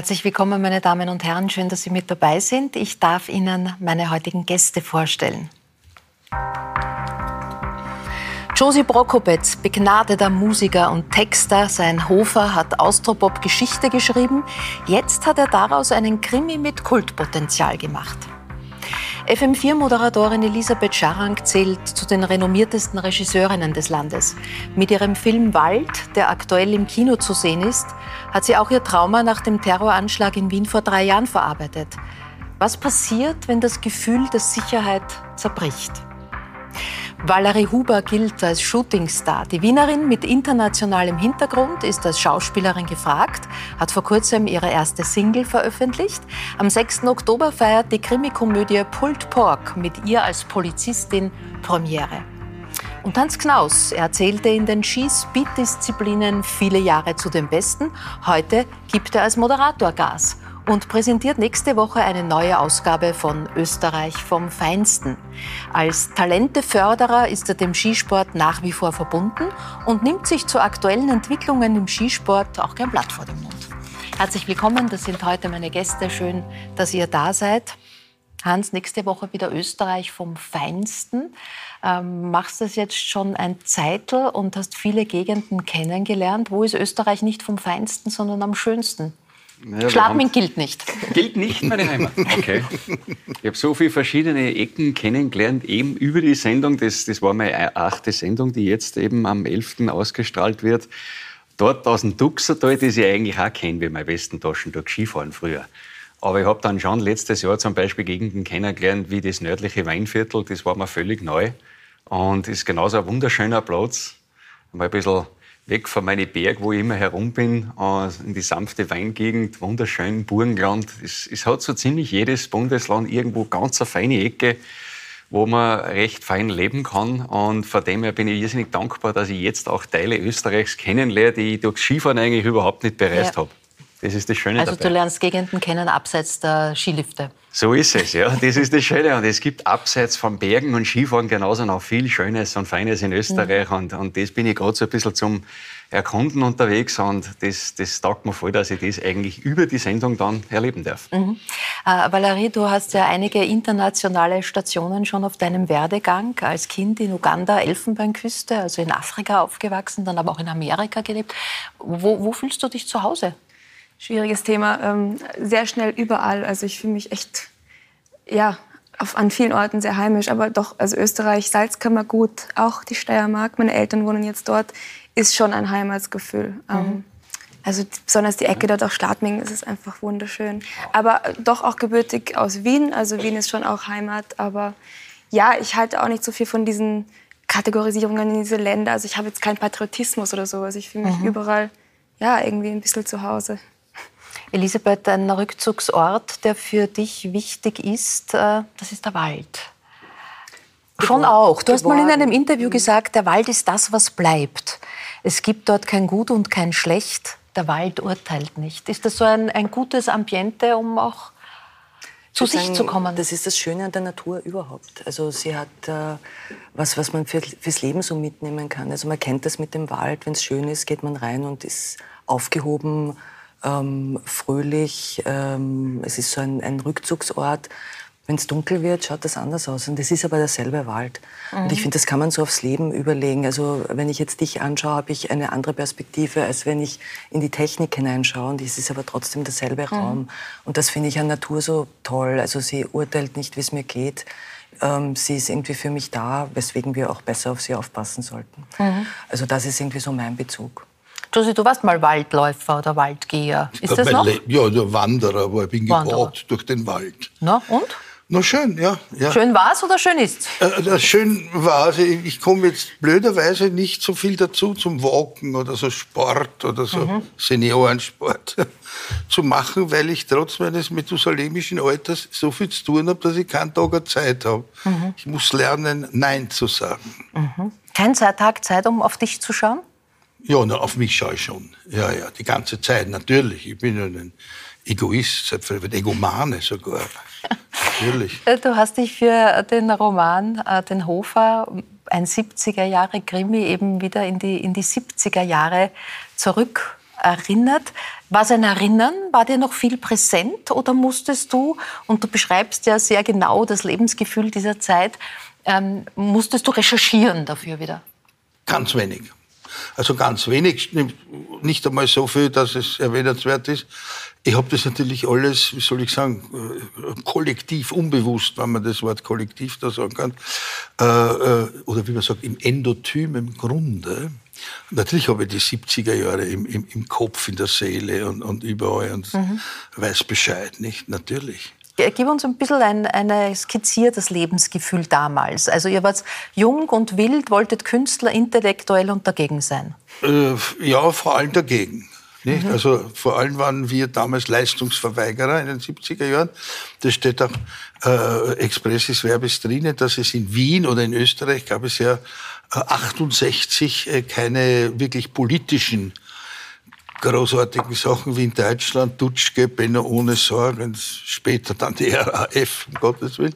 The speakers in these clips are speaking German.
Herzlich willkommen, meine Damen und Herren. Schön, dass Sie mit dabei sind. Ich darf Ihnen meine heutigen Gäste vorstellen. Josie Brokobetz, begnadeter Musiker und Texter. Sein Hofer hat Austropop Geschichte geschrieben. Jetzt hat er daraus einen Krimi mit Kultpotenzial gemacht. FM4-Moderatorin Elisabeth Scharang zählt zu den renommiertesten Regisseurinnen des Landes. Mit ihrem Film Wald, der aktuell im Kino zu sehen ist, hat sie auch ihr Trauma nach dem Terroranschlag in Wien vor drei Jahren verarbeitet. Was passiert, wenn das Gefühl der Sicherheit zerbricht? Valerie Huber gilt als Shootingstar. Die Wienerin mit internationalem Hintergrund ist als Schauspielerin gefragt, hat vor kurzem ihre erste Single veröffentlicht. Am 6. Oktober feiert die Krimikomödie Pulled Pork mit ihr als Polizistin Premiere. Und Hans Knaus, er zählte in den Ski-Speed-Disziplinen viele Jahre zu den Besten. Heute gibt er als Moderator Gas und präsentiert nächste Woche eine neue Ausgabe von Österreich vom Feinsten. Als Talenteförderer ist er dem Skisport nach wie vor verbunden und nimmt sich zu aktuellen Entwicklungen im Skisport auch kein Blatt vor den Mund. Herzlich willkommen, das sind heute meine Gäste. Schön, dass ihr da seid. Hans, nächste Woche wieder Österreich vom Feinsten. Ähm, machst das jetzt schon ein Zeitl und hast viele Gegenden kennengelernt. Wo ist Österreich nicht vom Feinsten, sondern am schönsten? Ja, Schladming gilt nicht. Gilt nicht meine Heimat. Okay. Ich habe so viele verschiedene Ecken kennengelernt, eben über die Sendung. Das, das war meine achte Sendung, die jetzt eben am 11. ausgestrahlt wird. Dort aus dem Duxertal, das ich eigentlich auch kenne, wie meine Westentaschen durch Skifahren früher. Aber ich habe dann schon letztes Jahr zum Beispiel Gegenden kennengelernt, wie das nördliche Weinviertel. Das war mir völlig neu. Und ist genauso ein wunderschöner Platz. Mal ein bisschen weg von meinem Berg, wo ich immer herum bin, in die sanfte Weingegend, wunderschön, Burgenland. Es, es hat so ziemlich jedes Bundesland irgendwo ganz eine feine Ecke, wo man recht fein leben kann. Und von dem her bin ich irrsinnig dankbar, dass ich jetzt auch Teile Österreichs kennenlerne, die ich durchs Skifahren eigentlich überhaupt nicht bereist ja. habe. Das ist das Schöne Also dabei. du lernst Gegenden kennen abseits der Skilifte. So ist es, ja. Das ist das Schöne. Und es gibt abseits von Bergen und Skifahren genauso noch viel Schönes und Feines in Österreich. Mhm. Und, und das bin ich gerade so ein bisschen zum Erkunden unterwegs. Und das, das taugt mir voll, dass ich das eigentlich über die Sendung dann erleben darf. Mhm. Äh, Valerie, du hast ja einige internationale Stationen schon auf deinem Werdegang. Als Kind in Uganda, Elfenbeinküste, also in Afrika aufgewachsen, dann aber auch in Amerika gelebt. Wo, wo fühlst du dich zu Hause? Schwieriges Thema. Ähm, sehr schnell überall. Also ich fühle mich echt, ja, auf, an vielen Orten sehr heimisch. Aber doch, also Österreich, Salzkammergut, auch die Steiermark, meine Eltern wohnen jetzt dort, ist schon ein Heimatsgefühl. Mhm. Ähm, also besonders die Ecke dort auch Schladming, ist es einfach wunderschön. Aber doch auch gebürtig aus Wien. Also Wien ist schon auch Heimat. Aber ja, ich halte auch nicht so viel von diesen Kategorisierungen in diese Länder. Also ich habe jetzt keinen Patriotismus oder so. Also ich fühle mich mhm. überall ja, irgendwie ein bisschen zu Hause. Elisabeth, ein Rückzugsort, der für dich wichtig ist, äh, das ist der Wald. Schon auch. Du hast mal in einem Interview gesagt, der Wald ist das, was bleibt. Es gibt dort kein Gut und kein Schlecht. Der Wald urteilt nicht. Ist das so ein, ein gutes Ambiente, um auch zu sich sagen, zu kommen? Das ist das Schöne an der Natur überhaupt. Also sie hat äh, was, was man für, fürs Leben so mitnehmen kann. Also man kennt das mit dem Wald. Wenn es schön ist, geht man rein und ist aufgehoben ähm, fröhlich. Ähm, es ist so ein, ein Rückzugsort. Wenn es dunkel wird, schaut das anders aus. Und das ist aber derselbe Wald. Mhm. Und ich finde, das kann man so aufs Leben überlegen. Also wenn ich jetzt dich anschaue, habe ich eine andere Perspektive, als wenn ich in die Technik hineinschaue. Und es ist aber trotzdem derselbe mhm. Raum. Und das finde ich an Natur so toll. Also sie urteilt nicht, wie es mir geht. Ähm, sie ist irgendwie für mich da, weswegen wir auch besser auf sie aufpassen sollten. Mhm. Also das ist irgendwie so mein Bezug. Josi, du warst mal Waldläufer oder Waldgeher. Ist das noch? Ja, der Wanderer, aber ich bin gewalkt durch den Wald. Na, und? Na schön, ja. ja. Schön war's oder schön ist's? Äh, schön war's. Ich, ich komme jetzt blöderweise nicht so viel dazu zum Walken oder so Sport oder so mhm. Seniorensport zu machen, weil ich trotz meines methusalemischen Alters so viel zu tun habe, dass ich keinen Tag Zeit habe. Mhm. Ich muss lernen, Nein zu sagen. Mhm. Kein Tag Zeit, um auf dich zu schauen? Ja, na, auf mich schaue ich schon. Ja, ja, die ganze Zeit, natürlich. Ich bin ja ein Egoist, ein Egomane sogar. natürlich. Äh, du hast dich für den Roman äh, Den Hofer, ein 70er Jahre Krimi, eben wieder in die, in die 70er Jahre zurück erinnert. War sein Erinnern, war dir noch viel präsent oder musstest du, und du beschreibst ja sehr genau das Lebensgefühl dieser Zeit, ähm, musstest du recherchieren dafür wieder? Ganz wenig. Also ganz wenig, nicht einmal so viel, dass es erwähnenswert ist. Ich habe das natürlich alles, wie soll ich sagen, äh, kollektiv, unbewusst, wenn man das Wort kollektiv da sagen kann, äh, äh, oder wie man sagt, im Endotym, im Grunde. Natürlich habe ich die 70er Jahre im, im, im Kopf, in der Seele und, und überall und mhm. weiß Bescheid, nicht? Natürlich. Gib uns ein bisschen ein, ein skizziertes Lebensgefühl damals. Also ihr wart jung und wild, wolltet Künstler intellektuell und dagegen sein. Äh, ja, vor allem dagegen. Nicht? Mhm. Also vor allem waren wir damals Leistungsverweigerer in den 70er Jahren. Das steht auch äh, expressis verbis drinnen, dass es in Wien oder in Österreich gab es ja äh, 68 äh, keine wirklich politischen großartigen Sachen wie in Deutschland, Dutschke, Benno ohne Sorgen, später dann die RAF, um Gottes Willen.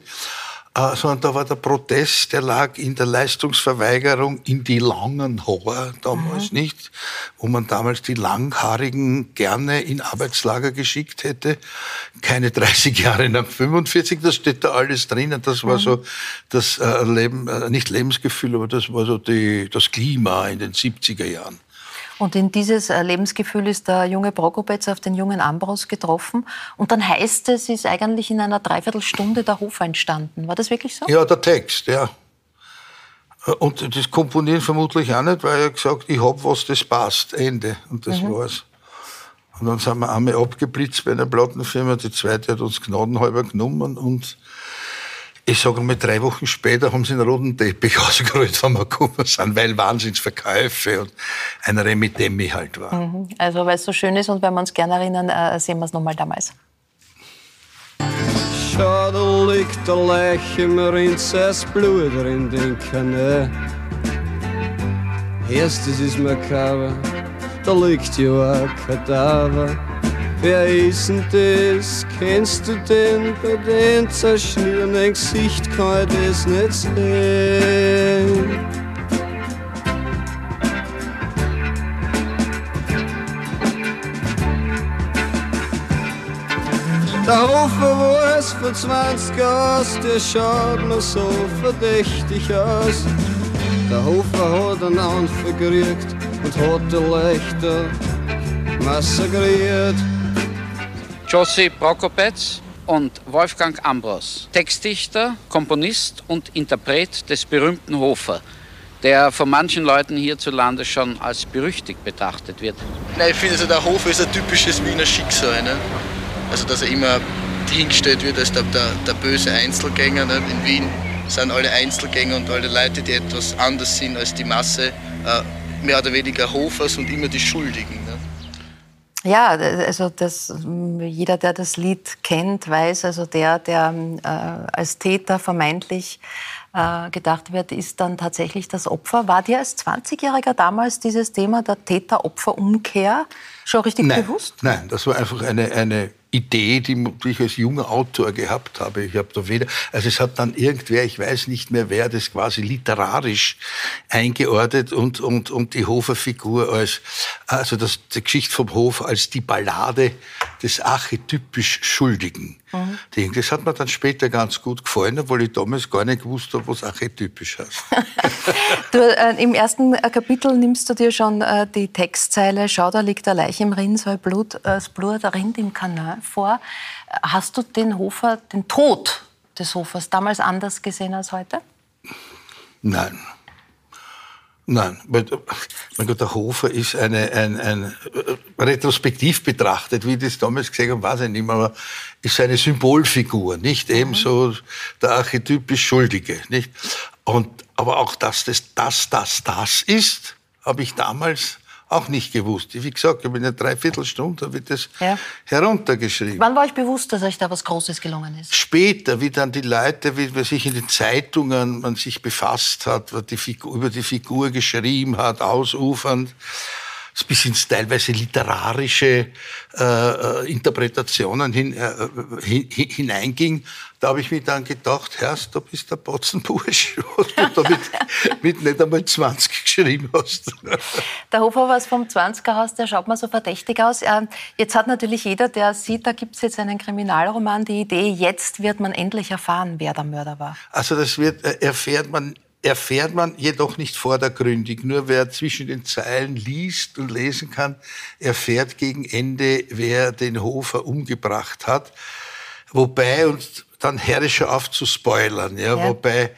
Äh, sondern da war der Protest, der lag in der Leistungsverweigerung in die langen Haare damals mhm. nicht, wo man damals die Langhaarigen gerne in Arbeitslager geschickt hätte. Keine 30 Jahre nach 45, das steht da alles drin. Und das war mhm. so das äh, Leben, äh, nicht Lebensgefühl, aber das war so die, das Klima in den 70er Jahren. Und in dieses äh, Lebensgefühl ist der junge Prokopetz auf den jungen Ambros getroffen. Und dann heißt es, ist eigentlich in einer Dreiviertelstunde der Hof entstanden. War das wirklich so? Ja, der Text, ja. Und das Komponieren vermutlich auch nicht, weil er gesagt ich hab was, das passt. Ende. Und das mhm. war's. Und dann sind wir einmal abgeblitzt bei einer Plattenfirma, die zweite hat uns gnadenhalber genommen und ich sage mal, drei Wochen später haben sie einen roten Teppich ausgerollt, wenn wir gekommen sind, weil Wahnsinnsverkäufe und ein Remitemi halt war. Mhm. Also weil es so schön ist und wenn wir uns gerne erinnern, äh, sehen wir es nochmal damals. Schau, da liegt der Leiche, mir rinnt das Blut in den Kanal. Erstes ist makaber, da liegt ja ein Kadaver. Wer ist denn das? Kennst du den? Bei dem zerschnitternen Gesicht kann ich das nicht sehen. Der Hofer war es vor 20 Jahren, der schaut mir so verdächtig aus. Der Hofer hat einen Anfang gekriegt und hat die Leichter massakriert. Josie Prokopetz und Wolfgang Ambros, Textdichter, Komponist und Interpret des berühmten Hofer, der von manchen Leuten hierzulande schon als berüchtigt betrachtet wird. Nein, ich finde, also der Hofer ist ein typisches Wiener Schicksal. Ne? Also, dass er immer hingestellt wird als der, der, der böse Einzelgänger. Ne? In Wien sind alle Einzelgänger und alle Leute, die etwas anders sind als die Masse, äh, mehr oder weniger Hofers und immer die Schuldigen. Ja, also das, jeder, der das Lied kennt, weiß, also der, der äh, als Täter vermeintlich äh, gedacht wird, ist dann tatsächlich das Opfer. War dir als 20-Jähriger damals dieses Thema der Täter-Opfer-Umkehr schon richtig nein, bewusst? Nein, das war einfach eine, eine Idee, die, die ich als junger Autor gehabt habe. Ich habe da weder, also es hat dann irgendwer, ich weiß nicht mehr wer, das quasi literarisch eingeordnet und, und, und die Hofer-Figur als, also das, die Geschichte vom Hof als die Ballade des archetypisch Schuldigen. Mhm. Das hat mir dann später ganz gut gefallen, obwohl ich damals gar nicht gewusst habe, was archetypisch heißt. du, äh, Im ersten Kapitel nimmst du dir schon äh, die Textzeile Schau, da liegt der Leich im Rinn, so Blut, äh, das Blut rinnt im Kanal vor. Hast du den Hofer, den Tod des Hofers damals anders gesehen als heute? Nein. Nein, mein Gott, der Hofer ist eine, ein, ein, äh, retrospektiv betrachtet, wie ich das damals gesehen habe, weiß ich nicht mehr, aber ist eine Symbolfigur, nicht mhm. ebenso der archetypisch Schuldige, nicht? Und, aber auch, dass das, das, das, das ist, habe ich damals auch nicht gewusst. Wie gesagt, ich habe in einer Dreiviertelstunde habe ich das ja. heruntergeschrieben. Wann war euch bewusst, dass euch da was Großes gelungen ist? Später, wie dann die Leute, wie man sich in den Zeitungen man sich befasst hat, die Figur, über die Figur geschrieben hat, ausufernd bis ins teilweise literarische äh, äh Interpretationen hin, äh, hin, hineinging, da habe ich mir dann gedacht, Herrst, du bist der Potzenbursch, was du da mit, nicht einmal 20 geschrieben hast. Der Hofhaus vom 20er-Haus, der schaut mal so verdächtig aus. Ähm, jetzt hat natürlich jeder, der sieht, da gibt es jetzt einen Kriminalroman, die Idee, jetzt wird man endlich erfahren, wer der Mörder war. Also das wird, äh, erfährt man erfährt man jedoch nicht vordergründig. Nur wer zwischen den Zeilen liest und lesen kann, erfährt gegen Ende, wer den Hofer umgebracht hat. Wobei, und dann herrischer auf zu spoilern, ja, ja. wobei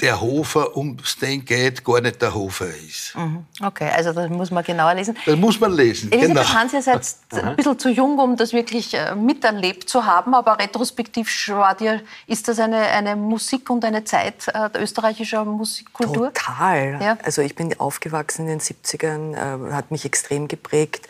der Hofer, um den geht, gar nicht der Hofer ist. Mhm. Okay, also das muss man genauer lesen. Das muss man lesen, Elisabeth genau. Hans, ihr seid ein bisschen zu jung, um das wirklich äh, miterlebt zu haben, aber retrospektiv war dir, ist das eine, eine Musik und eine Zeit äh, der österreichischen Musikkultur? Total. Ja. Also ich bin aufgewachsen in den 70ern, äh, hat mich extrem geprägt.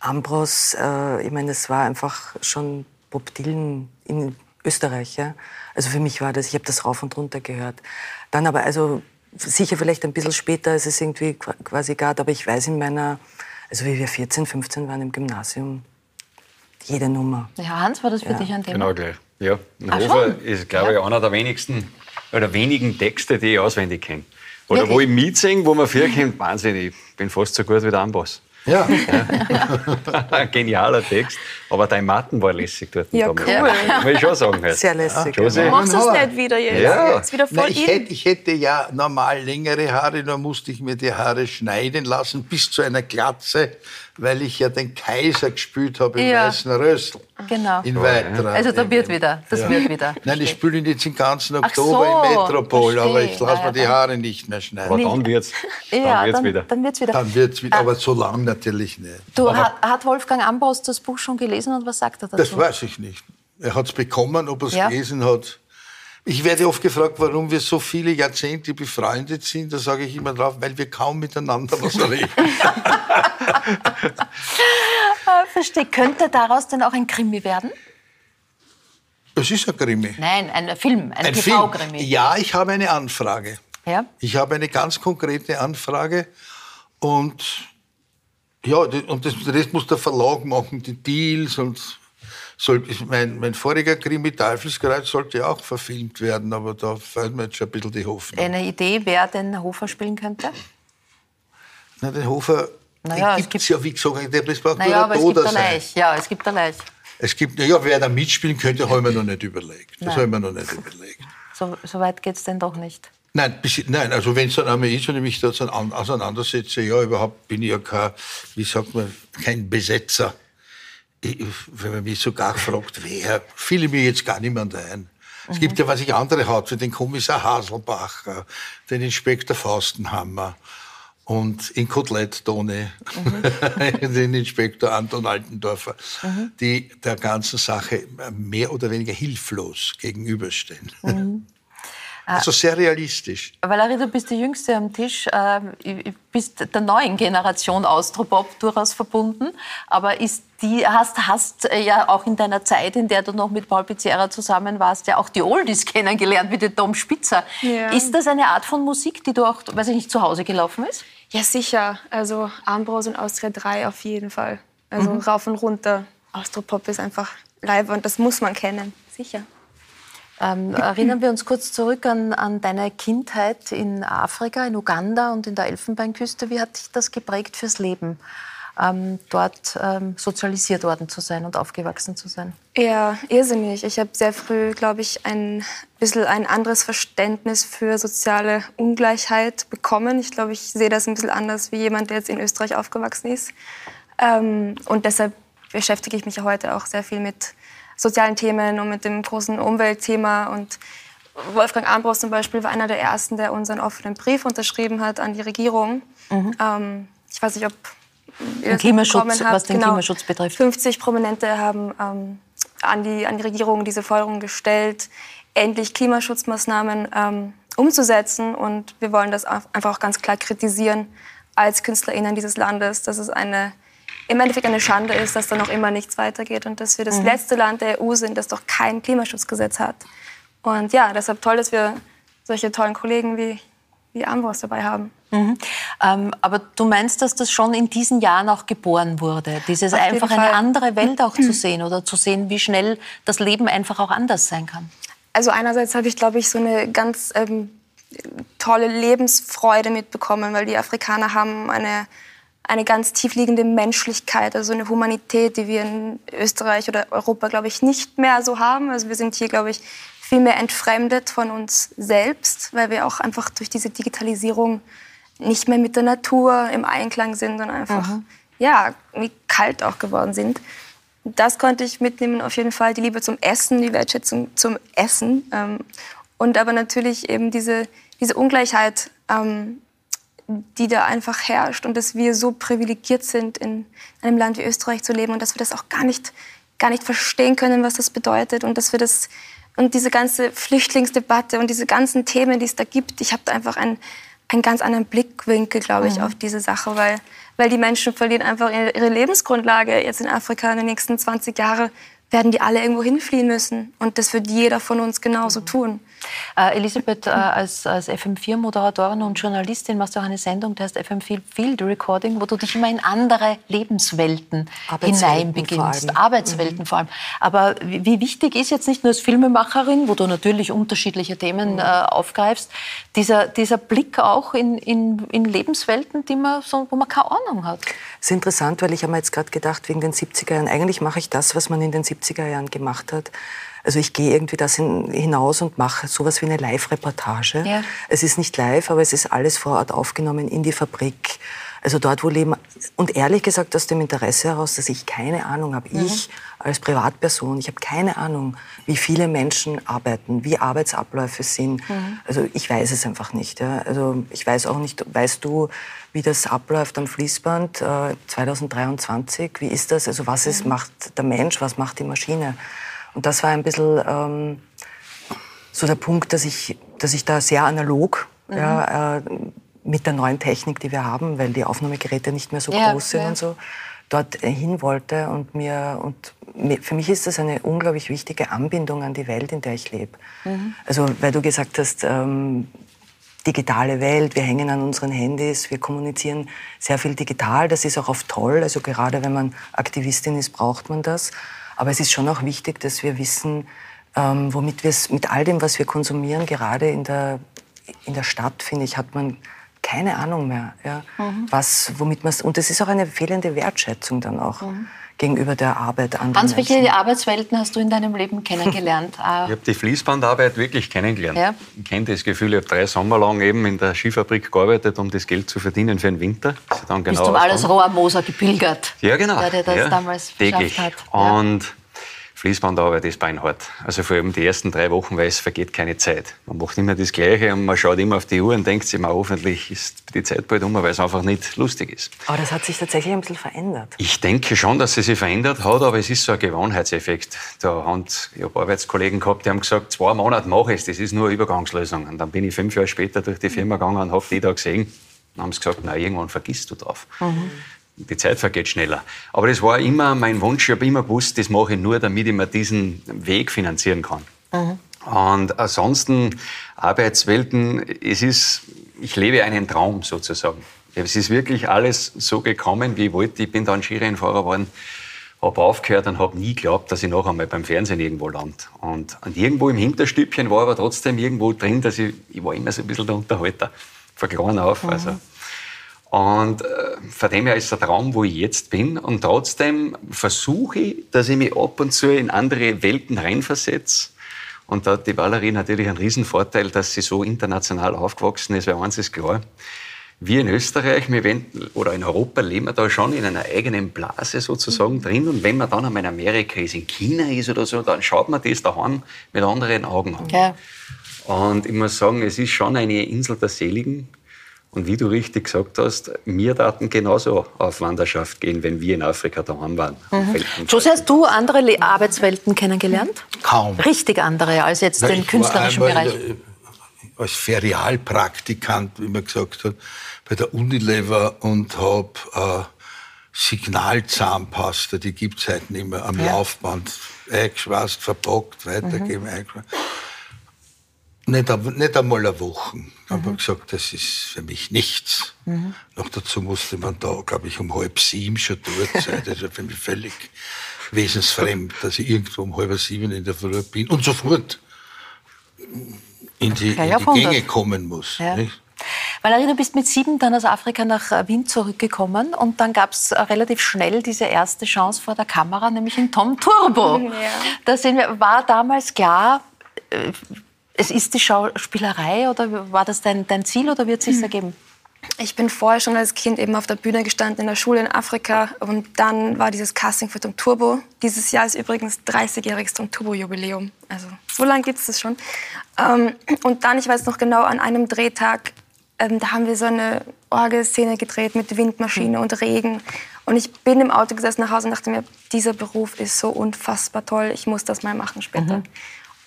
Ambros, äh, ich meine, es war einfach schon Bob Dylan in Österreich. Ja? Also für mich war das, ich habe das rauf und runter gehört. Dann aber also sicher vielleicht ein bisschen später, als es irgendwie quasi gab, aber ich weiß in meiner, also wie wir 14, 15 waren im Gymnasium, jede Nummer. Ja, Hans, war das für ja. dich ein Thema? Genau gleich. Ja, Ach, Hofer schon? ist, glaube ich, einer der wenigsten oder wenigen Texte, die ich auswendig kenne. Oder Wirklich? wo ich mitsinge, wo man viel kennt, Wahnsinn, ich bin fast so gut wie der Amboss. Ja. Genialer Text. Aber dein Matten war lässig dort. Ja, cool. Ja. Muss ich schon sagen. Halt. Sehr lässig. Ja, du machst es nicht wieder jetzt. Ja. Jetzt wieder voll Nein, ich, hätte, ich hätte ja normal längere Haare, nur musste ich mir die Haare schneiden lassen bis zu einer Glatze weil ich ja den Kaiser gespielt habe im ja. Weißen Rössel. Genau. In weiterer. Also da wird wieder, das ja. wird wieder. Nein, ich spiele ihn jetzt den ganzen Oktober so, im Metropol, verstehe. aber ich lasse mir die Haare nicht mehr schneiden. Aber dann wird's, dann ja, wird's dann, wieder. Dann wird's wieder. Dann wird's wieder, aber so lang natürlich nicht. Du, hat, hat, Wolfgang Ambaus das Buch schon gelesen und was sagt er dazu? Das weiß ich nicht. Er hat es bekommen, ob er es gelesen hat. Ich werde oft gefragt, warum wir so viele Jahrzehnte befreundet sind. Da sage ich immer drauf, weil wir kaum miteinander was erleben. Verstehe. Könnte daraus denn auch ein Krimi werden? Es ist ein Krimi. Nein, ein Film, ein, ein TV-Krimi. Ja, ich habe eine Anfrage. Ja? Ich habe eine ganz konkrete Anfrage und ja, und das, das muss der Verlag machen, die Deals und soll, mein, mein voriger Krimi Teufelskreuz sollte auch verfilmt werden, aber da fällt mir jetzt schon ein bisschen die Hoffnung. Eine Idee, wer den Hofer spielen könnte? Na, den Hofer naja, gibt es ja, wie gesagt, der braucht naja, nur aber es gibt sein. Leich. Ja, es gibt eine Leich. Es gibt, ja, wer da mitspielen könnte, haben wir noch nicht überlegt. Das haben wir noch nicht überlegt. So, so weit geht es denn doch nicht? Nein, nein, also wenn es dann einmal ist und ich mich da auseinandersetze, ja, überhaupt bin ich ja kein, wie sagt man, kein Besetzer wenn man mich sogar fragt, wer, fiel mir jetzt gar niemand ein. Es gibt ja, was ich andere hat, für den Kommissar Haselbach, den Inspektor Faustenhammer und in Kotelettone mhm. den Inspektor Anton Altendorfer, mhm. die der ganzen Sache mehr oder weniger hilflos gegenüberstehen. Mhm. Also sehr realistisch. Valerie, du bist die Jüngste am Tisch, äh, bist der neuen Generation Austropop durchaus verbunden, aber ist die, hast, hast äh, ja auch in deiner Zeit, in der du noch mit Paul Pizzerra zusammen warst, ja auch die Oldies kennengelernt, wie den Tom Spitzer. Ja. Ist das eine Art von Musik, die du auch, weiß ich nicht, zu Hause gelaufen ist? Ja, sicher. Also Ambros und Austria 3 auf jeden Fall. Also mhm. rauf und runter. Austropop ist einfach live und das muss man kennen, sicher. Ähm, erinnern wir uns kurz zurück an, an, deine Kindheit in Afrika, in Uganda und in der Elfenbeinküste. Wie hat dich das geprägt fürs Leben, ähm, dort ähm, sozialisiert worden zu sein und aufgewachsen zu sein? Ja, irrsinnig. Ich habe sehr früh, glaube ich, ein bisschen ein anderes Verständnis für soziale Ungleichheit bekommen. Ich glaube, ich sehe das ein bisschen anders wie jemand, der jetzt in Österreich aufgewachsen ist. Ähm, und deshalb beschäftige ich mich heute auch sehr viel mit sozialen Themen und mit dem großen Umweltthema. Und Wolfgang Ambros zum Beispiel war einer der ersten, der unseren offenen Brief unterschrieben hat an die Regierung. Mhm. Ähm, ich weiß nicht, ob das Klimaschutz, was den genau. Klimaschutz betrifft. 50 Prominente haben ähm, an, die, an die Regierung diese Forderung gestellt, endlich Klimaschutzmaßnahmen ähm, umzusetzen. Und wir wollen das einfach auch ganz klar kritisieren als KünstlerInnen dieses Landes, dass es eine im Endeffekt eine Schande ist, dass da noch immer nichts weitergeht und dass wir das mhm. letzte Land der EU sind, das doch kein Klimaschutzgesetz hat. Und ja, deshalb toll, dass wir solche tollen Kollegen wie, wie Ambros dabei haben. Mhm. Ähm, aber du meinst, dass das schon in diesen Jahren auch geboren wurde? Dieses Auf einfach eine andere Welt auch zu sehen oder zu sehen, wie schnell das Leben einfach auch anders sein kann? Also einerseits habe ich, glaube ich, so eine ganz ähm, tolle Lebensfreude mitbekommen, weil die Afrikaner haben eine, eine ganz tiefliegende Menschlichkeit, also eine Humanität, die wir in Österreich oder Europa, glaube ich, nicht mehr so haben. Also wir sind hier, glaube ich, viel mehr entfremdet von uns selbst, weil wir auch einfach durch diese Digitalisierung nicht mehr mit der Natur im Einklang sind und einfach, mhm. ja, wie kalt auch geworden sind. Das konnte ich mitnehmen, auf jeden Fall. Die Liebe zum Essen, die Wertschätzung zum Essen. Ähm, und aber natürlich eben diese, diese Ungleichheit, ähm, die da einfach herrscht und dass wir so privilegiert sind, in einem Land wie Österreich zu leben und dass wir das auch gar nicht, gar nicht verstehen können, was das bedeutet und dass wir das und diese ganze Flüchtlingsdebatte und diese ganzen Themen, die es da gibt, ich habe da einfach ein, einen ganz anderen Blickwinkel, glaube ich, mhm. auf diese Sache, weil, weil die Menschen verlieren einfach ihre Lebensgrundlage jetzt in Afrika in den nächsten 20 Jahren werden die alle irgendwo hinfliehen müssen. Und das wird jeder von uns genauso mhm. tun. Äh, Elisabeth, äh, als, als FM4-Moderatorin und Journalistin machst du auch eine Sendung, die heißt FM4 Field Recording, wo du dich immer in andere Lebenswelten hineinbeginnst. Vor Arbeitswelten mhm. vor allem. Aber wie, wie, wichtig ist jetzt nicht nur als Filmemacherin, wo du natürlich unterschiedliche Themen mhm. äh, aufgreifst, dieser, dieser Blick auch in, in, in Lebenswelten, die man so, wo man keine Ahnung hat? Das ist interessant, weil ich habe mir jetzt gerade gedacht, wegen den 70er Jahren, eigentlich mache ich das, was man in den 70er Jahren gemacht hat. Also ich gehe irgendwie das hinaus und mache sowas wie eine Live-Reportage. Ja. Es ist nicht live, aber es ist alles vor Ort aufgenommen in die Fabrik. Also dort, wo leben. Und ehrlich gesagt, aus dem Interesse heraus, dass ich keine Ahnung habe. Mhm. Ich als Privatperson, ich habe keine Ahnung, wie viele Menschen arbeiten, wie Arbeitsabläufe sind. Mhm. Also ich weiß es einfach nicht. Ja. Also ich weiß auch nicht, weißt du, wie das abläuft am Fließband äh, 2023? Wie ist das? Also was ist, mhm. macht der Mensch, was macht die Maschine? Und das war ein bisschen ähm, so der Punkt, dass ich, dass ich da sehr analog mhm. ja, äh, mit der neuen Technik, die wir haben, weil die Aufnahmegeräte nicht mehr so ja, groß sind ja. und so, dort äh, hin wollte. Und, mir, und für mich ist das eine unglaublich wichtige Anbindung an die Welt, in der ich lebe. Mhm. Also, weil du gesagt hast, ähm, digitale Welt, wir hängen an unseren Handys, wir kommunizieren sehr viel digital, das ist auch oft toll. Also gerade wenn man Aktivistin ist, braucht man das. Aber es ist schon auch wichtig, dass wir wissen, ähm, womit wir es mit all dem, was wir konsumieren, gerade in der, in der Stadt, finde ich, hat man keine Ahnung mehr, ja, mhm. was, womit man und es ist auch eine fehlende Wertschätzung dann auch. Mhm gegenüber der Arbeit an. Ganz welche Arbeitswelten hast du in deinem Leben kennengelernt? ich habe die Fließbandarbeit wirklich kennengelernt. Ja. Ich kenne das Gefühl, ich habe drei Sommer lang eben in der Skifabrik gearbeitet, um das Geld zu verdienen für den Winter. Dann genau Bist du alles Rohrmoser gepilgert? Ja, genau. Der, der das ja, damals täglich. hat. Und Fließbandarbeit ist beinhart. Also vor allem die ersten drei Wochen, weil es vergeht keine Zeit. Man macht immer das Gleiche und man schaut immer auf die Uhr und denkt sich mal, hoffentlich ist die Zeit bald um, weil es einfach nicht lustig ist. Aber das hat sich tatsächlich ein bisschen verändert. Ich denke schon, dass es sich verändert hat, aber es ist so ein Gewohnheitseffekt. Da haben ich habe Arbeitskollegen gehabt, die haben gesagt, zwei Monate mache ich es, das ist nur eine Übergangslösung. Und dann bin ich fünf Jahre später durch die Firma gegangen und habe die da gesehen und haben gesagt, na irgendwann vergisst du drauf. Mhm die Zeit vergeht schneller. Aber das war immer mein Wunsch. Ich habe immer gewusst, das mache ich nur, damit ich mir diesen Weg finanzieren kann. Mhm. Und ansonsten Arbeitswelten, es ist, ich lebe einen Traum sozusagen. Es ist wirklich alles so gekommen, wie ich wollte. Ich bin dann Skirennfahrer geworden, habe aufgehört und habe nie geglaubt, dass ich noch einmal beim Fernsehen irgendwo lande. Und, und irgendwo im Hinterstübchen war aber trotzdem irgendwo drin, dass ich, ich war immer so ein bisschen der Unterhalter, von klein auf. Mhm. Also, und äh, von dem her ist der Traum, wo ich jetzt bin. Und trotzdem versuche ich, dass ich mich ab und zu in andere Welten reinversetze. Und da hat die Valerie natürlich einen Riesenvorteil, dass sie so international aufgewachsen ist, weil eins ist klar, wir in Österreich wir wenden, oder in Europa leben wir da schon in einer eigenen Blase sozusagen drin. Und wenn man dann einmal in Amerika ist, in China ist oder so, dann schaut man das daheim mit anderen Augen an. Ja. Und ich muss sagen, es ist schon eine Insel der Seligen. Und wie du richtig gesagt hast, wir daten genauso auf Wanderschaft gehen, wenn wir in Afrika daheim waren. Mhm. Jose, hast du andere Le Arbeitswelten kennengelernt? Kaum. Richtig andere als jetzt Na, den künstlerischen Bereich? Der, als Ferialpraktikant, wie man gesagt hat, bei der Unilever und habe äh, Signalzahnpasta, die gibt es heute nicht mehr, am ja. Laufband eingeschweißt, verpackt, weitergeben, mhm. eingeschweißt. Nicht, nicht einmal eine Woche. Mhm. habe ich gesagt, das ist für mich nichts. Mhm. Noch dazu musste man da, glaube ich, um halb sieben schon dort sein. Das ist ja für mich völlig wesensfremd, dass ich irgendwo um halb sieben in der Früh bin und sofort in die, in die Gänge kommen muss. Ja. Valerie, du bist mit sieben dann aus Afrika nach äh, Wien zurückgekommen und dann gab es äh, relativ schnell diese erste Chance vor der Kamera, nämlich in Tom Turbo. Ja. Da sehen wir, war damals klar, äh, es ist die Schauspielerei oder war das dein, dein Ziel oder wird es sich hm. ergeben? Ich bin vorher schon als Kind eben auf der Bühne gestanden in der Schule in Afrika und dann war dieses Casting für Tom Turbo. Dieses Jahr ist übrigens 30-jähriges Tom Turbo Jubiläum. Also so lange gibt es das schon. Ähm, und dann, ich weiß noch genau, an einem Drehtag, ähm, da haben wir so eine Orgelszene gedreht mit Windmaschine und Regen. Und ich bin im Auto gesessen nach Hause und dachte mir, dieser Beruf ist so unfassbar toll, ich muss das mal machen später. Mhm.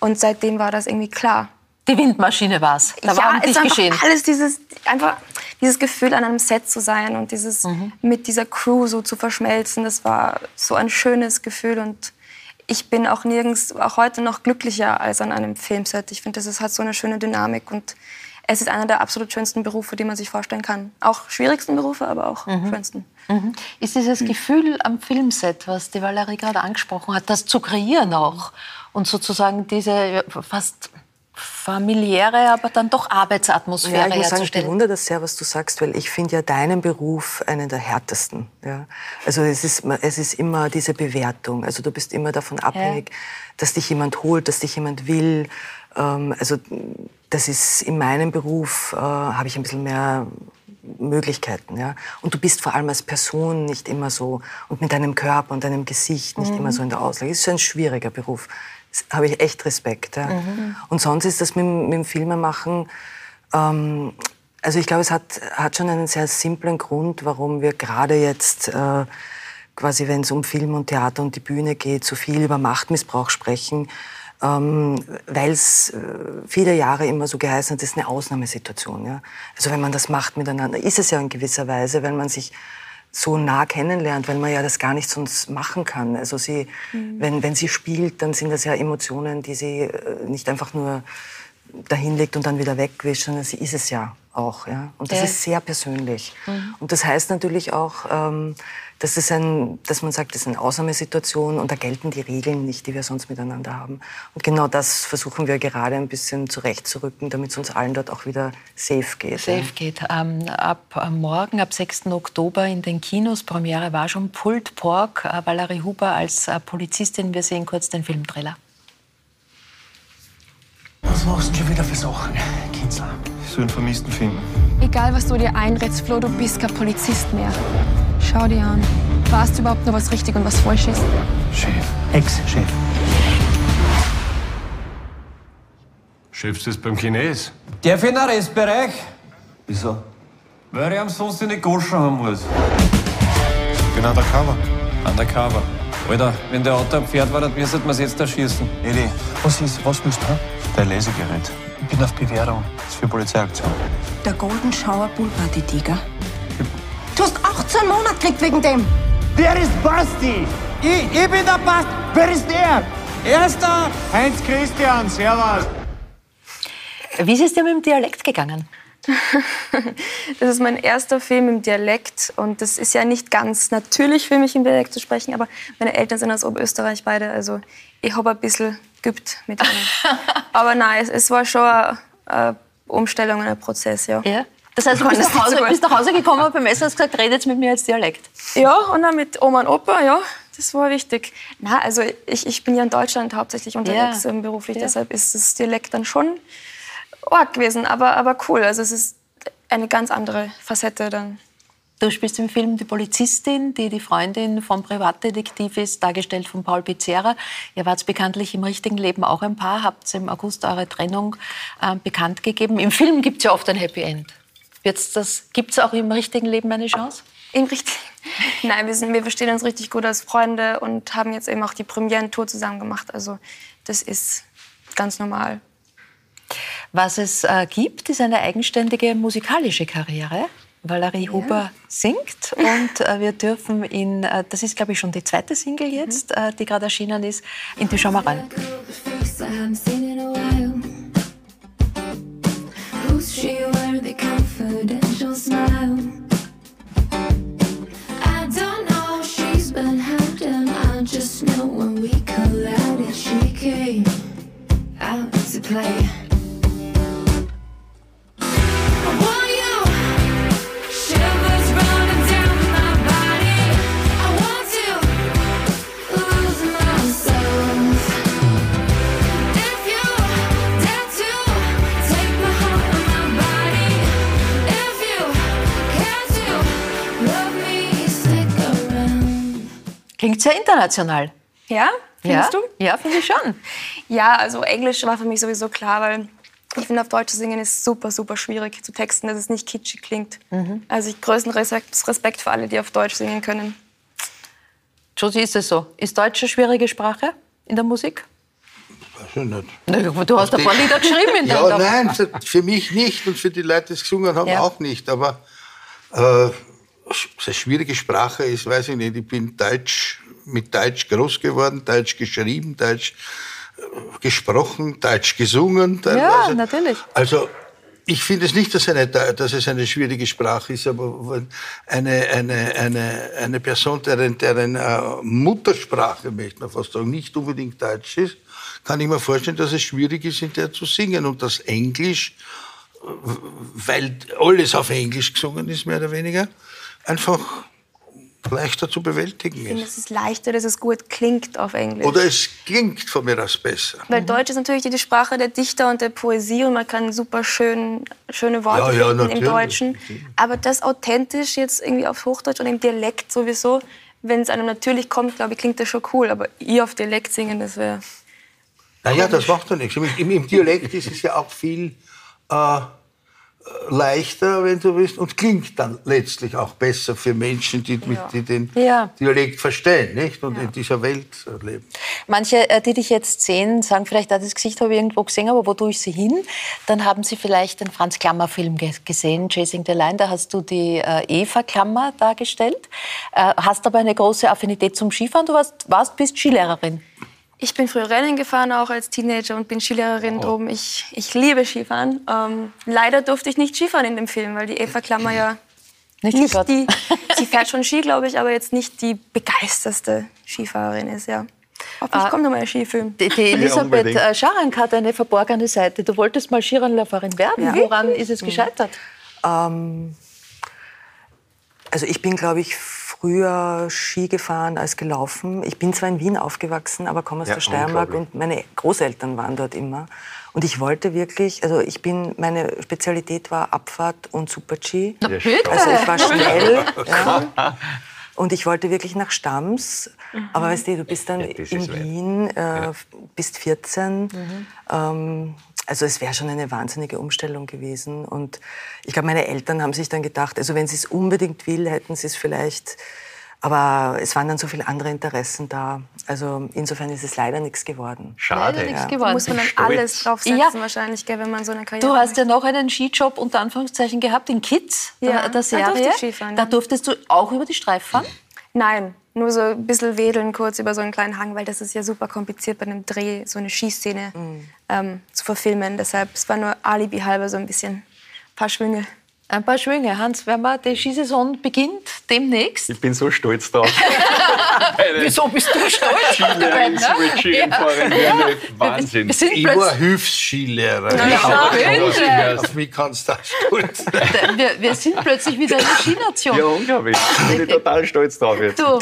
Und seitdem war das irgendwie klar. Die Windmaschine war es. Da ja, war es geschehen. Alles dieses, einfach dieses Gefühl, an einem Set zu sein und dieses mhm. mit dieser Crew so zu verschmelzen, das war so ein schönes Gefühl. Und ich bin auch nirgends, auch heute noch glücklicher als an einem Filmset. Ich finde, das hat so eine schöne Dynamik und es ist einer der absolut schönsten Berufe, die man sich vorstellen kann. Auch schwierigsten Berufe, aber auch mhm. schönsten. Mhm. Ist dieses mhm. Gefühl am Filmset, was die Valerie gerade angesprochen hat, das zu kreieren auch und sozusagen diese fast familiäre, aber dann doch Arbeitsatmosphäre ja, ich muss sagen, Ich bewundere das sehr, was du sagst, weil ich finde ja deinen Beruf einen der härtesten. Ja? Also es ist, es ist immer diese Bewertung. Also du bist immer davon abhängig, ja. dass dich jemand holt, dass dich jemand will. Ähm, also das ist in meinem Beruf, äh, habe ich ein bisschen mehr Möglichkeiten. Ja? Und du bist vor allem als Person nicht immer so und mit deinem Körper und deinem Gesicht nicht mhm. immer so in der Auslage. Es ist ein schwieriger Beruf habe ich echt Respekt. Ja. Mhm. Und sonst ist das mit, mit dem Filmemachen, ähm, also ich glaube, es hat, hat schon einen sehr simplen Grund, warum wir gerade jetzt, äh, quasi wenn es um Film und Theater und die Bühne geht, so viel über Machtmissbrauch sprechen. Ähm, weil es äh, viele Jahre immer so geheißen hat, das ist eine Ausnahmesituation. Ja? Also wenn man das macht miteinander, ist es ja in gewisser Weise, weil man sich so nah kennenlernt, weil man ja das gar nicht sonst machen kann. Also sie, mhm. wenn, wenn sie spielt, dann sind das ja Emotionen, die sie äh, nicht einfach nur dahin legt und dann wieder wegwischt, sondern sie ist es ja auch. Ja? Und das ja. ist sehr persönlich. Mhm. Und das heißt natürlich auch, ähm, dass, es ein, dass man sagt, das ist eine Ausnahmesituation und da gelten die Regeln nicht, die wir sonst miteinander haben. Und genau das versuchen wir gerade ein bisschen zurechtzurücken, damit es uns allen dort auch wieder safe geht. Safe ja. geht. Ähm, ab morgen, ab 6. Oktober in den Kinos, Premiere war schon Pulled Pork, äh, Valerie Huber als äh, Polizistin. Wir sehen kurz den Filmtrailer. Was machst du schon wieder für Sachen, Kinzel? Ich soll einen Vermissten finden. Egal, was du dir einredst, Flo, du bist kein Polizist mehr. Schau dir an. Weißt du überhaupt noch, was richtig und was falsch ist? Chef. Ex-Chef. Chefst du das beim Chines? Der für den Arrestbereich. Wieso? Weil ich am sonst in die Goschen haben muss. Ich bin undercover. Undercover. Alter, wenn der Auto am Pferd war, dann müsste man es jetzt erschießen. Edi, was ist? Was willst du? Dein Lesegerät. Ich bin auf Bewährung. Das ist für Polizeiaktion. Der Golden Shower Pool Party Tiger. Du hast 18 Monate gekriegt wegen dem. Wer ist Basti? Ich, ich bin der Basti. Wer ist er? Erster Heinz Christian. Servus. Wie ist es dir mit dem Dialekt gegangen? das ist mein erster Film im Dialekt und das ist ja nicht ganz natürlich für mich im Dialekt zu sprechen, aber meine Eltern sind aus Oberösterreich beide, also ich habe ein bisschen geübt mit aber nein, es, es war schon eine, eine Umstellung, ein Prozess, ja. ja. Das heißt, du bist nach, Hause, bist nach Hause gekommen beim Essen und hast gesagt, redet mit mir als Dialekt. Ja, und dann mit Oma und Opa, ja, das war wichtig. Na, also ich, ich bin ja in Deutschland hauptsächlich unterwegs ja. beruflich, ja. deshalb ist das Dialekt dann schon arg gewesen, aber, aber cool. Also es ist eine ganz andere Facette dann. Du spielst im Film die Polizistin, die die Freundin vom Privatdetektiv ist, dargestellt von Paul Pizzerra. Ihr wart bekanntlich im richtigen Leben auch ein Paar, habt im August eure Trennung äh, bekannt gegeben. Im Film gibt es ja oft ein Happy End. Gibt es auch im richtigen Leben eine Chance? Im richtigen? Nein, wir, sind, wir verstehen uns richtig gut als Freunde und haben jetzt eben auch die Premierentour zusammen gemacht. Also das ist ganz normal. Was es äh, gibt, ist eine eigenständige musikalische Karriere. Valerie ja. Huber singt und äh, wir dürfen in, äh, das ist glaube ich schon die zweite Single jetzt, mhm. äh, die gerade erschienen ist, in die schauen wir rein. Just know when we collided, she came out to play. Klingt sehr international. Ja, findest ja? du? Ja, finde ich schon. Ja, also Englisch war für mich sowieso klar, weil ich finde, auf Deutsch zu singen ist super, super schwierig zu texten, dass es nicht kitschig klingt. Mhm. Also ich größten Respekt, Respekt für alle, die auf Deutsch singen können. Josie, ist es so? Ist Deutsch eine schwierige Sprache in der Musik? Weiß ich nicht. Na, Du hast ein paar Lieder geschrieben in Ja, nein, für- für mich nicht und für die Leute, die es gesungen haben, Ja. auch nicht. Aber äh, eine schwierige Sprache ist, weiß ich nicht. Ich bin Deutsch, mit Deutsch groß geworden, Deutsch geschrieben, Deutsch äh, gesprochen, Deutsch gesungen. Ja, teilweise. natürlich. Also ich finde es nicht, dass, eine, dass es eine schwierige Sprache ist, aber wenn eine, eine, eine, eine Person, deren, deren äh, Muttersprache, möchte man fast sagen, nicht unbedingt Deutsch ist, kann ich mir vorstellen, dass es schwierig ist, in der zu singen. Und das Englisch, weil alles auf Englisch gesungen ist, mehr oder weniger, einfach leichter zu bewältigen Ich finde, ist. es ist leichter, dass es gut klingt auf Englisch. Oder es klingt von mir aus besser. Weil Deutsch ist natürlich die Sprache der Dichter und der Poesie und man kann super schön, schöne Worte Ja, ja, im. Deutschen. Aber das authentisch jetzt irgendwie auf Hochdeutsch und im Dialekt sowieso, wenn es einem natürlich kommt, glaube ich, klingt das schon cool. Aber ihr auf Dialekt singen, das wäre... Naja, das macht doch nichts. Im, Im Dialekt ist es ja auch viel äh, leichter, wenn du willst, und klingt dann letztlich auch besser für Menschen, die, mit, die den Ja. Dialekt verstehen nicht? und in dieser Welt äh, leben. Manche, äh, die dich jetzt sehen, sagen vielleicht, ah, das Gesicht habe ich irgendwo gesehen, aber wo tue ich sie hin? Dann haben sie vielleicht den Franz Klammer-Film ge gesehen, Chasing the Line. Da hast du die äh, Eva Klammer dargestellt. Hast aber eine große Affinität zum Skifahren. Du warst, warst bist Skilehrerin. Ich bin früher Rennen gefahren, auch als Teenager und bin Skilehrerin drum. Ich, ich liebe Skifahren. Ähm, leider durfte ich nicht Skifahren in dem Film, weil die Eva Klammer ja Nicht nicht, die... Sie fährt schon Ski, glaube ich, aber jetzt nicht die begeisterste Skifahrerin ist, ja. Hoffentlich kommt noch mal ein Skifilm. Die, die Elisabeth äh, Scharank hat eine verborgene Seite. Du wolltest mal Skirennläuferin werden. Ja. Woran ist es gescheitert? Ähm, also ich bin, glaube ich, früher Ski gefahren als gelaufen. Ich bin zwar in Wien aufgewachsen, aber komme aus Ja, der Steiermark und meine Großeltern waren dort immer. Und ich wollte wirklich, also ich bin, meine Spezialität war Abfahrt und Super-G. Also ich war schnell. ja. Und ich wollte wirklich nach Stams. Aber weißt du, du bist dann Ja, in. Wien, äh, bist 14. Mhm. Ähm, also es wäre schon eine wahnsinnige Umstellung gewesen. Und ich glaube, meine Eltern haben sich dann gedacht, also wenn sie es unbedingt will, hätten sie es vielleicht. Aber es waren dann so viele andere Interessen da. Also insofern ist es leider nichts geworden. Schade. Leider nichts geworden. Muss man dann alles draufsetzen, Ja. wahrscheinlich, gell, wenn man so eine Karriere Du hast ja noch einen Skijob unter Anführungszeichen gehabt in Kids, Ja, der, da der Serie. durfte ich Skifahren, Da durftest du auch über die Streifen fahren. Nein, nur so ein bisschen wedeln kurz über so einen kleinen Hang, weil das ist ja super kompliziert bei einem Dreh, so eine Skiszene ähm, zu verfilmen. Deshalb, es war nur Alibi halber so ein bisschen ein paar Schwünge. Ein paar Schwünge. Hans, wenn wir, die Skisaison beginnt demnächst. Ich bin so stolz drauf. Wieso bist du stolz? Skilehrer, ne? Super-Skifahren, Wahnsinn. Wir sind Ich war plötzlich, Hilfsskilehrer. Ja, Ja, bitte. Auf mich kannst du stolz sein. wir, wir sind plötzlich wieder eine Skination. Ja, unglaublich. Bin ich total stolz drauf jetzt. Du,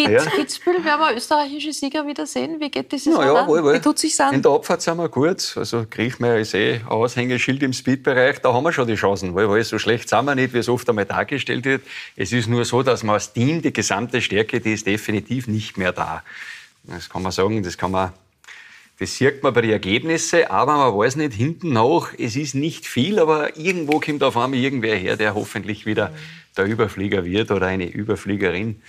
Ja. Kitzbühel werden wir österreichische Sieger wieder sehen. Wie geht die Saison Ja, ja, an? wohl, wohl. Wie tut sich an? In der Abfahrt sind wir gut. Also Griechmeier ist eh ein Aushängeschild im Speedbereich. Da haben wir schon die Chancen, weil, weil so schlecht sind wir nicht, wie es oft einmal dargestellt wird. Es ist nur so, dass man als Team die gesamte Stärke, die ist definitiv nicht mehr da. Das kann man sagen, das kann man das sieht man bei den Ergebnissen, aber man weiß nicht hinten nach, es ist nicht viel, aber irgendwo kommt auf einmal irgendwer her, der hoffentlich wieder der Überflieger wird oder eine Überfliegerin.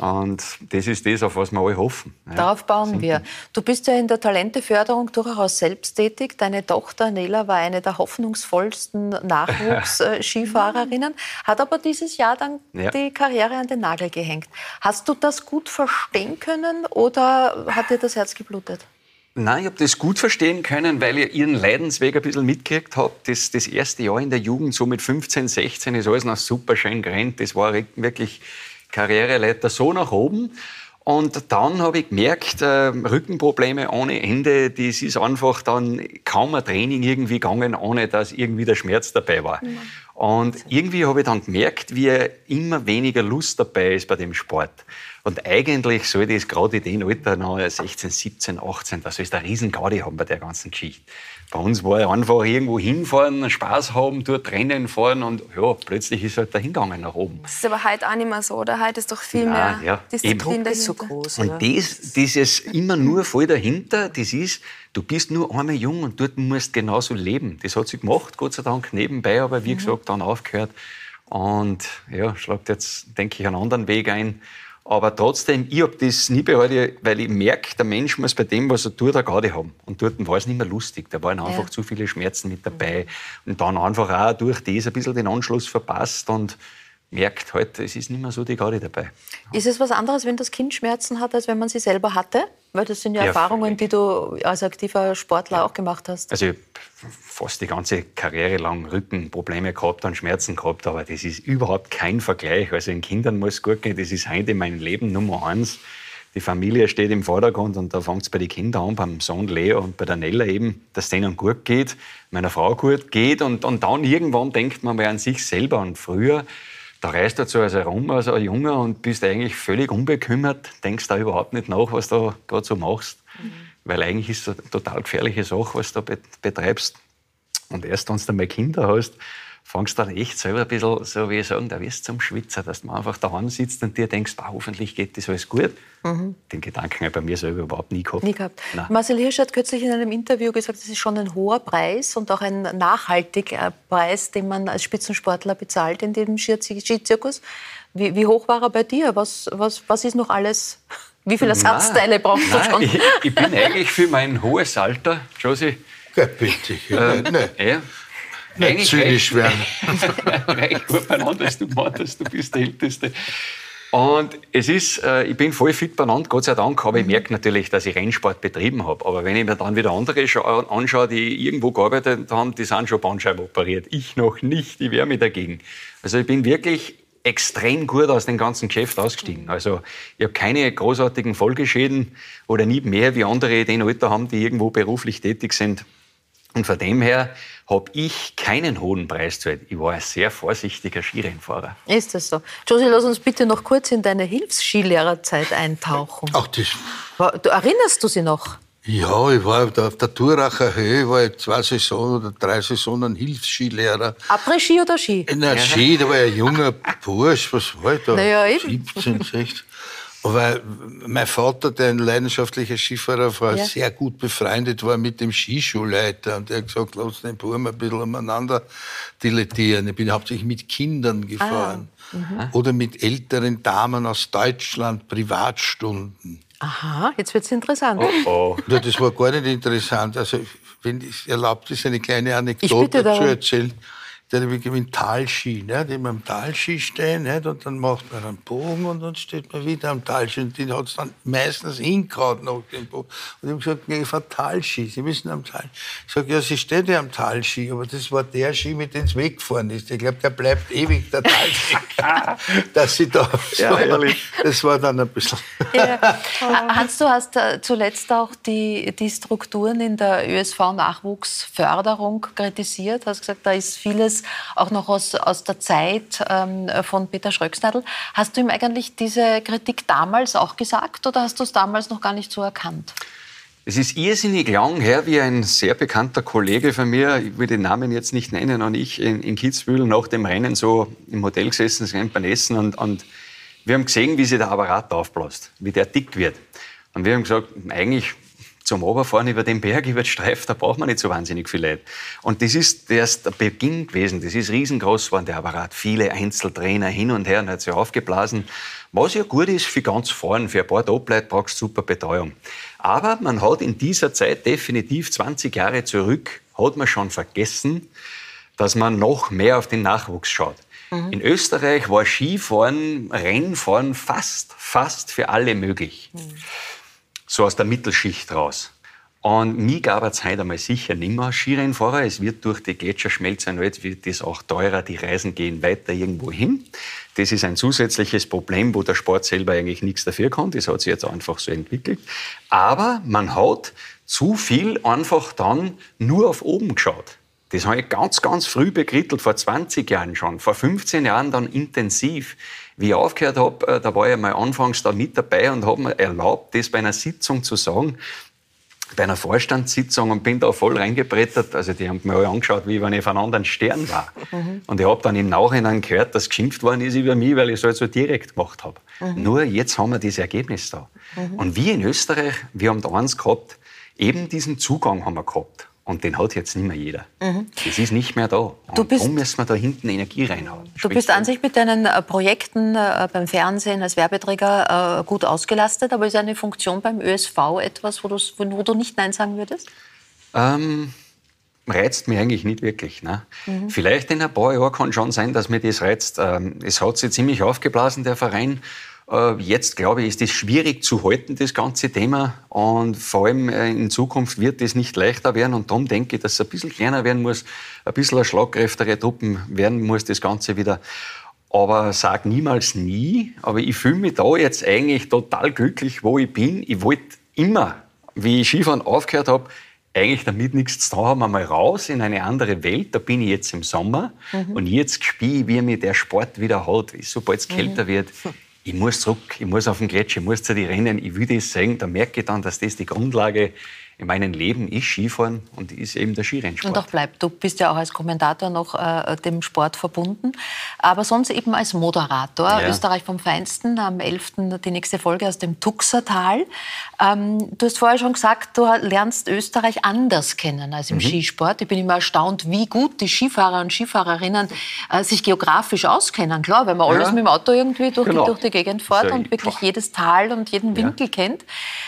Und das ist das, auf was wir alle hoffen. Ja. Darauf bauen wir. Du bist ja in der Talenteförderung durchaus selbst tätig. Deine Tochter Nela war eine der hoffnungsvollsten Nachwuchsskifahrerinnen, hat aber dieses Jahr dann Ja. die Karriere an den Nagel gehängt. Hast du das gut verstehen können oder hat dir das Herz geblutet? Nein, ich habe das gut verstehen können, weil ich ihren Leidensweg ein bisschen mitgekriegt habe. Das, das erste Jahr in der Jugend, so mit 15, 16, ist alles noch super schön gerannt. Das war wirklich Karriereleiter so nach oben. Und dann habe ich gemerkt, äh, Rückenprobleme ohne Ende, das ist einfach dann kaum ein Training irgendwie gegangen, ohne dass irgendwie der Schmerz dabei war. Und irgendwie habe ich dann gemerkt, wie immer weniger Lust dabei ist bei dem Sport. Und eigentlich sollte es gerade in dem Alter, noch 16, 17, 18, das ist eine riesen Gaudi haben bei der ganzen Geschichte. Bei uns war einfach irgendwo hinfahren, Spaß haben, dort Rennen fahren und ja, plötzlich ist halt da hingegangen nach oben. Das ist aber heute auch nicht mehr so, oder? Heute ist doch viel Ja, mehr ja, Disziplin eben. dahinter. so groß. Und das, dieses immer nur voll dahinter, das ist, du bist nur einmal jung und dort musst du genauso leben. Das hat sie gemacht, Gott sei Dank, nebenbei, aber wie gesagt, dann aufgehört. Und ja, schlagt jetzt, denke ich, einen anderen Weg ein. Aber trotzdem, ich habe das nie bereut, weil ich merke, der Mensch muss bei dem, was er tut, eine Garde haben. Und dort war es nicht mehr lustig. Da waren einfach Ja. zu viele Schmerzen mit dabei. Und dann einfach auch durch das ein bisschen den Anschluss verpasst und merkt halt, es ist nicht mehr so die Garde dabei. Ist es was anderes, wenn das Kind Schmerzen hat, als wenn man sie selber hatte? Weil das sind ja, Ja, Erfahrungen, die du als aktiver Sportler auch gemacht hast. Also ich hab fast die ganze Karriere lang Rückenprobleme gehabt und Schmerzen gehabt, aber das ist überhaupt kein Vergleich. Also den Kindern muss es gut gehen, das ist heute mein Leben Nummer eins. Die Familie steht im Vordergrund und da fängt es bei den Kindern an, beim Sohn Leo und bei der Nella eben, dass es denen gut geht, meiner Frau gut geht und, und dann irgendwann denkt man mal an sich selber und früher, da reist du so als herum als ein Junge und bist eigentlich völlig unbekümmert, denkst da überhaupt nicht nach, was du gerade so machst. Weil eigentlich ist es eine total gefährliche Sache, was du da bet- betreibst. Und erst wenn du dann mal Kinder hast, fängst du dann echt selber ein bisschen, so wie ich sagen, da wirst du zum Schwitzer, dass du einfach daheim sitzt und dir denkst, ah, hoffentlich geht das alles gut. Mhm. Den Gedanken habe ich bei mir selber überhaupt nie gehabt. Nie gehabt. Nein. Marcel Hirsch hat kürzlich in einem Interview gesagt, es ist schon ein hoher Preis und auch ein nachhaltiger Preis, den man als Spitzensportler bezahlt in dem Ski- Skizirkus. Wie, wie hoch war er bei dir? Was, was, was ist noch alles? Wie viele Ersatzteile brauchst du Nein, schon? Ich, ich bin eigentlich für mein hohes Alter, Josi. Ja, bitte. Äh, nein. ja. Nicht zynisch werden. recht gut beieinander, dass du meintest, du bist der Älteste. Und es ist, äh, ich bin voll fit beieinander, Gott sei Dank, aber ich merke natürlich, dass ich Rennsport betrieben habe. Aber wenn ich mir dann wieder andere scha- anschaue, die irgendwo gearbeitet haben, die sind schon Bandscheiben operiert. Ich noch nicht, ich wehre mich dagegen. Also ich bin wirklich extrem gut aus dem ganzen Geschäft ausgestiegen. Also ich habe keine großartigen Folgeschäden oder nie mehr wie andere, die ein Alter haben, die irgendwo beruflich tätig sind. Und von dem her habe ich keinen hohen Preis gezahlt. Ich war ein sehr vorsichtiger Skirennfahrer. Ist das so? Josie, lass uns bitte noch kurz in deine Hilfsskilehrerzeit eintauchen. Ach, das, Du, erinnerst du sie noch? ja, ich war auf der Turacher Höhe, war ich zwei Saisonen oder drei Saisonen Hilfsskilehrer. Après-Ski oder Ski? In der Ski, da war ich ein junger Bursch, was war ich da? Naja, eben. 17, 16. Aber mein Vater, der ein leidenschaftlicher Skifahrer war, Ja. sehr gut befreundet war mit dem Skischulleiter. Und der hat gesagt, lass den Buben ein bisschen umeinander dilettieren. Ich bin hauptsächlich mit Kindern gefahren. Mhm. Oder mit älteren Damen aus Deutschland, Privatstunden. Aha, jetzt wird es interessant. Oh. Ja, das war gar nicht interessant. Also, wenn es erlaubt ist, eine kleine Anekdote zu erzählen. Der hat nämlich im Talski, ne? die am Talski stehen, nicht? und dann macht man einen Bogen und dann steht man wieder am Talski. Und die hat es dann meistens hingehauen nach dem Bogen. Und ich habe gesagt, nee, ich fahre Talski, Sie müssen am Talski. Ich sage, ja, Sie steht ja am Talski, aber das war der Ski, mit dem es weggefahren ist. Ich glaube, der bleibt ewig, der Talski. Dass sie da Ja, so, ehrlich. Das war dann ein bisschen. Ja. Hans, du hast äh, zuletzt auch die, die Strukturen in der ÖSV-Nachwuchsförderung kritisiert. Hast gesagt, da ist vieles auch noch aus, aus der Zeit ähm, von Peter Schröcksnadel. Hast du ihm eigentlich diese Kritik damals auch gesagt oder hast du es damals noch gar nicht so erkannt? Es ist irrsinnig lang her, wie ein sehr bekannter Kollege von mir, ich will den Namen jetzt nicht nennen, und ich in, in Kitzbühel nach dem Rennen so im Hotel gesessen sind beim Essen und, und wir haben gesehen, wie sich der Apparat aufbläst, wie der dick wird. Und wir haben gesagt, eigentlich zum Oberfahren über den Berg, über den Streif, da braucht man nicht so wahnsinnig viel Leute. Und das ist erst der Beginn gewesen. Das ist riesengroß geworden, der Apparat. Viele Einzeltrainer hin und her und hat sich aufgeblasen. Was ja gut ist für ganz vorn, für ein paar Top-Leute brauchst du super Betreuung. Aber man hat in dieser Zeit, definitiv 20 Jahre zurück, hat man schon vergessen, dass man noch mehr auf den Nachwuchs schaut. In Österreich war Skifahren, Rennfahren fast, fast für alle möglich. So aus der Mittelschicht raus. Und mir gab es heute einmal sicher als Skirennfahrer. Es wird durch die Gletscherschmelze jetzt wird das auch teurer. Die Reisen gehen weiter irgendwo hin. Das ist ein zusätzliches Problem, wo der Sport selber eigentlich nichts dafür kann. Das hat sich jetzt einfach so entwickelt. Aber man hat zu viel einfach dann nur auf oben geschaut. Das habe ich ganz, ganz früh bekrittelt, vor 20 Jahren schon, vor 15 Jahren dann intensiv. Wie ich aufgehört habe, äh, da war ich mal anfangs da mit dabei und habe mir erlaubt, das bei einer Sitzung zu sagen, bei einer Vorstandssitzung und bin da voll reingebrettert. Also die haben mir alle angeschaut, wie wenn ich von einem anderen Stern war. Mhm. Und ich habe dann im Nachhinein gehört, dass geschimpft worden ist über mich, weil ich es halt so direkt gemacht habe. Mhm. Nur jetzt haben wir das Ergebnis da. Mhm. Und wir in Österreich, wir haben da eins gehabt, eben diesen Zugang haben wir gehabt. Und den hat jetzt nicht mehr jeder. Mhm. Das ist nicht mehr da. Und Du bist- darum müssen wir da hinten Energie reinhauen. Du bist an sich mit deinen äh, Projekten äh, beim Fernsehen als Werbeträger äh, gut ausgelastet, aber ist eine Funktion beim ÖSV etwas, wo, wo du nicht Nein sagen würdest? Ähm, reizt mich eigentlich nicht wirklich. Ne? Mhm. Vielleicht in ein paar Jahren kann schon sein, dass mir das reizt. Ähm, es hat sich ziemlich aufgeblasen, der Verein. Äh, jetzt, glaube ich, ist es schwierig zu halten, das ganze Thema. Und vor allem äh, in Zukunft wird es nicht leichter werden. Und darum denke ich, dass es ein bisschen kleiner werden muss, ein bisschen eine schlagkräftigere Truppen werden muss, das Ganze wieder. Aber sag niemals nie. Aber ich fühle mich da jetzt eigentlich total glücklich, wo ich bin. Ich wollte immer, wie ich Skifahren aufgehört habe, eigentlich damit nichts zu tun haben, einmal raus in eine andere Welt. Da bin ich jetzt im Sommer. Mhm. Und jetzt spiele ich, wie mir der Sport wieder hat. Sobald es kälter wird, ich muss zurück, ich muss auf den Gletscher, ich muss zu den Rennen, ich will das sehen. Da merke ich dann, dass das die Grundlage in meinem Leben ist, Skifahren und ist eben der Skirennsport. Und auch bleibt. Du bist ja auch als Kommentator noch äh, dem Sport verbunden, aber sonst eben als Moderator. Ja. Österreich vom Feinsten, am 11. die nächste Folge aus dem Tuxertal. Ähm, du hast vorher schon gesagt, du lernst Österreich anders kennen als im Mhm. Skisport. Ich bin immer erstaunt, wie gut die Skifahrer und Skifahrerinnen äh, sich geografisch auskennen. Klar, weil man Ja. alles mit dem Auto irgendwie durch, Genau. die, durch die Gegend fährt So, und wirklich jedes Tal und jeden Winkel kennt.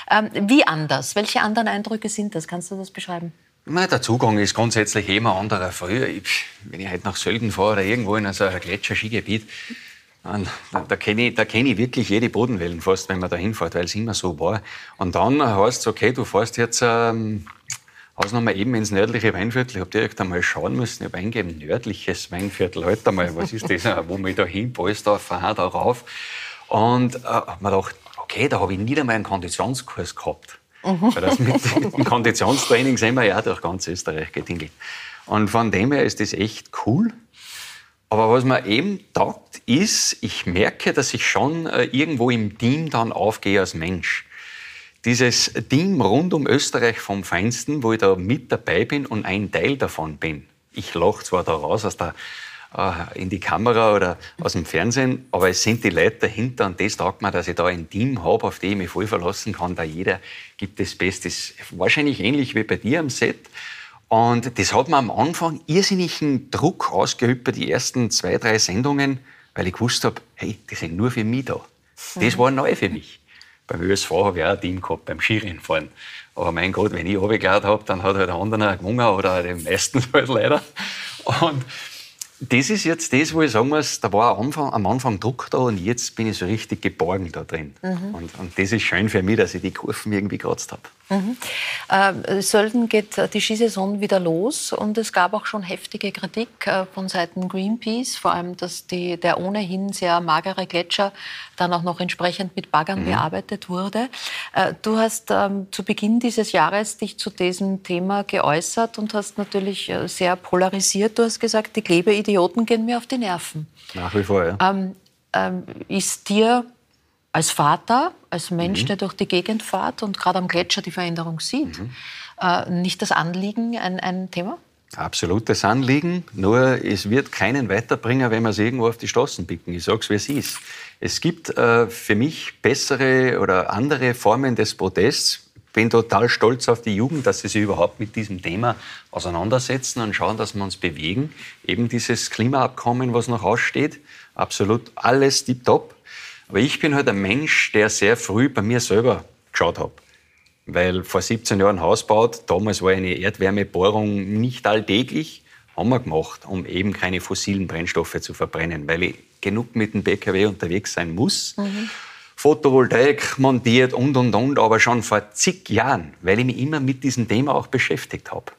Ähm, wie anders? Welche anderen Eindrücke sind das? Kannst du das beschreiben? Na, der Zugang ist grundsätzlich immer anderer. Früher, ich, wenn ich heute nach Sölden fahre oder irgendwo in so ein Gletscherskigebiet, dann, da, da kenne ich, kenn ich wirklich jede Bodenwellen fast, wenn man da hinfährt, weil es immer so war. Und dann heißt es, okay, du fährst jetzt ähm, Ausnahme eben ins nördliche Weinviertel. Ich habe direkt einmal schauen müssen, ich habe eingeben, nördliches Weinviertel. Halt einmal, was ist das, wo mich da hin, da fahr da rauf. Und äh, hab mir gedacht, okay, da habe ich nie einmal einen Konditionskurs gehabt. Weil das mit, dem Konditionstraining sind wir ja durch ganz Österreich getingelt. Und von dem her ist das echt cool. Aber was mir eben taugt, ist, ich merke, dass ich schon äh, irgendwo im Team dann aufgehe als Mensch. Dieses Team rund um Österreich vom Feinsten, wo ich da mit dabei bin und ein Teil davon bin. Ich lache zwar da raus aus der, in die Kamera oder aus dem Fernsehen, aber es sind die Leute dahinter und das taugt mir, dass ich da ein Team habe, auf das ich mich voll verlassen kann. Da jeder gibt das Bestes. Wahrscheinlich ähnlich wie bei dir am Set. Und das hat mir am Anfang irrsinnigen Druck ausgeübt bei die ersten zwei, drei Sendungen, weil ich gewusst habe, hey, die sind nur für mich da. Das Mhm. war neu für mich. Beim ÖSV habe ich auch ein Team gehabt, beim Skirennfahren. Aber mein Gott, wenn ich runtergeladen habe, dann hat halt der andere gewonnen oder die meisten halt leider. Und das ist jetzt das, wo ich sagen muss, da war am Anfang, am Anfang Druck da und jetzt bin ich so richtig geborgen da drin. Mhm. Und, und das ist schön für mich, dass ich die Kurven irgendwie gekratzt habe. Mhm. Ähm, Sölden geht äh, die Skisaison wieder los und es gab auch schon heftige Kritik äh, von Seiten Greenpeace, vor allem, dass die, der ohnehin sehr magere Gletscher dann auch noch entsprechend mit Baggern Mhm. bearbeitet wurde. Äh, du hast ähm, zu Beginn dieses Jahres dich zu diesem Thema geäußert und hast natürlich äh, sehr polarisiert. Du hast gesagt, die Klebeidioten gehen mir auf die Nerven. Nach wie vor, ja. Ähm, ähm, ist dir als Vater, als Mensch, Mhm. der durch die Gegend fährt und gerade am Gletscher die Veränderung sieht, Mhm. äh, nicht das Anliegen ein, ein Thema? Absolutes Anliegen, nur es wird keinen weiterbringen, wenn wir es irgendwo auf die Straßen picken. Ich sage es, wie es ist. Es gibt äh, für mich bessere oder andere Formen des Protests. Ich bin total stolz auf die Jugend, dass sie sich überhaupt mit diesem Thema auseinandersetzen und schauen, dass wir uns bewegen. Eben dieses Klimaabkommen, was noch aussteht, absolut alles tipptopp. Aber ich bin halt ein Mensch, der sehr früh bei mir selber geschaut hat weil vor 17 Jahren Haus baut, damals war eine Erdwärmebohrung nicht alltäglich, haben wir gemacht, um eben keine fossilen Brennstoffe zu verbrennen, weil ich genug mit dem PKW unterwegs sein muss. Photovoltaik montiert und, und, und, aber schon vor zig Jahren, weil ich mich immer mit diesem Thema auch beschäftigt habe.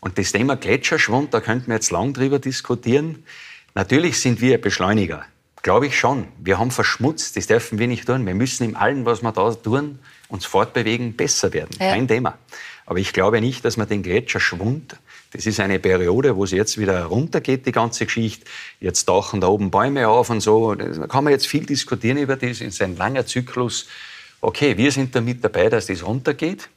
Und das Thema Gletscherschwund, da könnten wir jetzt lang drüber diskutieren. Natürlich sind wir Beschleuniger. Glaube ich schon. Wir haben verschmutzt, das dürfen wir nicht tun. Wir müssen in allem, was wir da tun, uns fortbewegen, besser werden. Ja. Kein Thema. Aber ich glaube nicht, dass man den Gletscherschwund, das ist eine Periode, wo es jetzt wieder runtergeht, die ganze Geschichte. Jetzt tauchen da oben Bäume auf und so. Da kann man jetzt viel diskutieren über das. Es ist ein langer Zyklus. Okay, wir sind damit dabei, dass das runtergeht.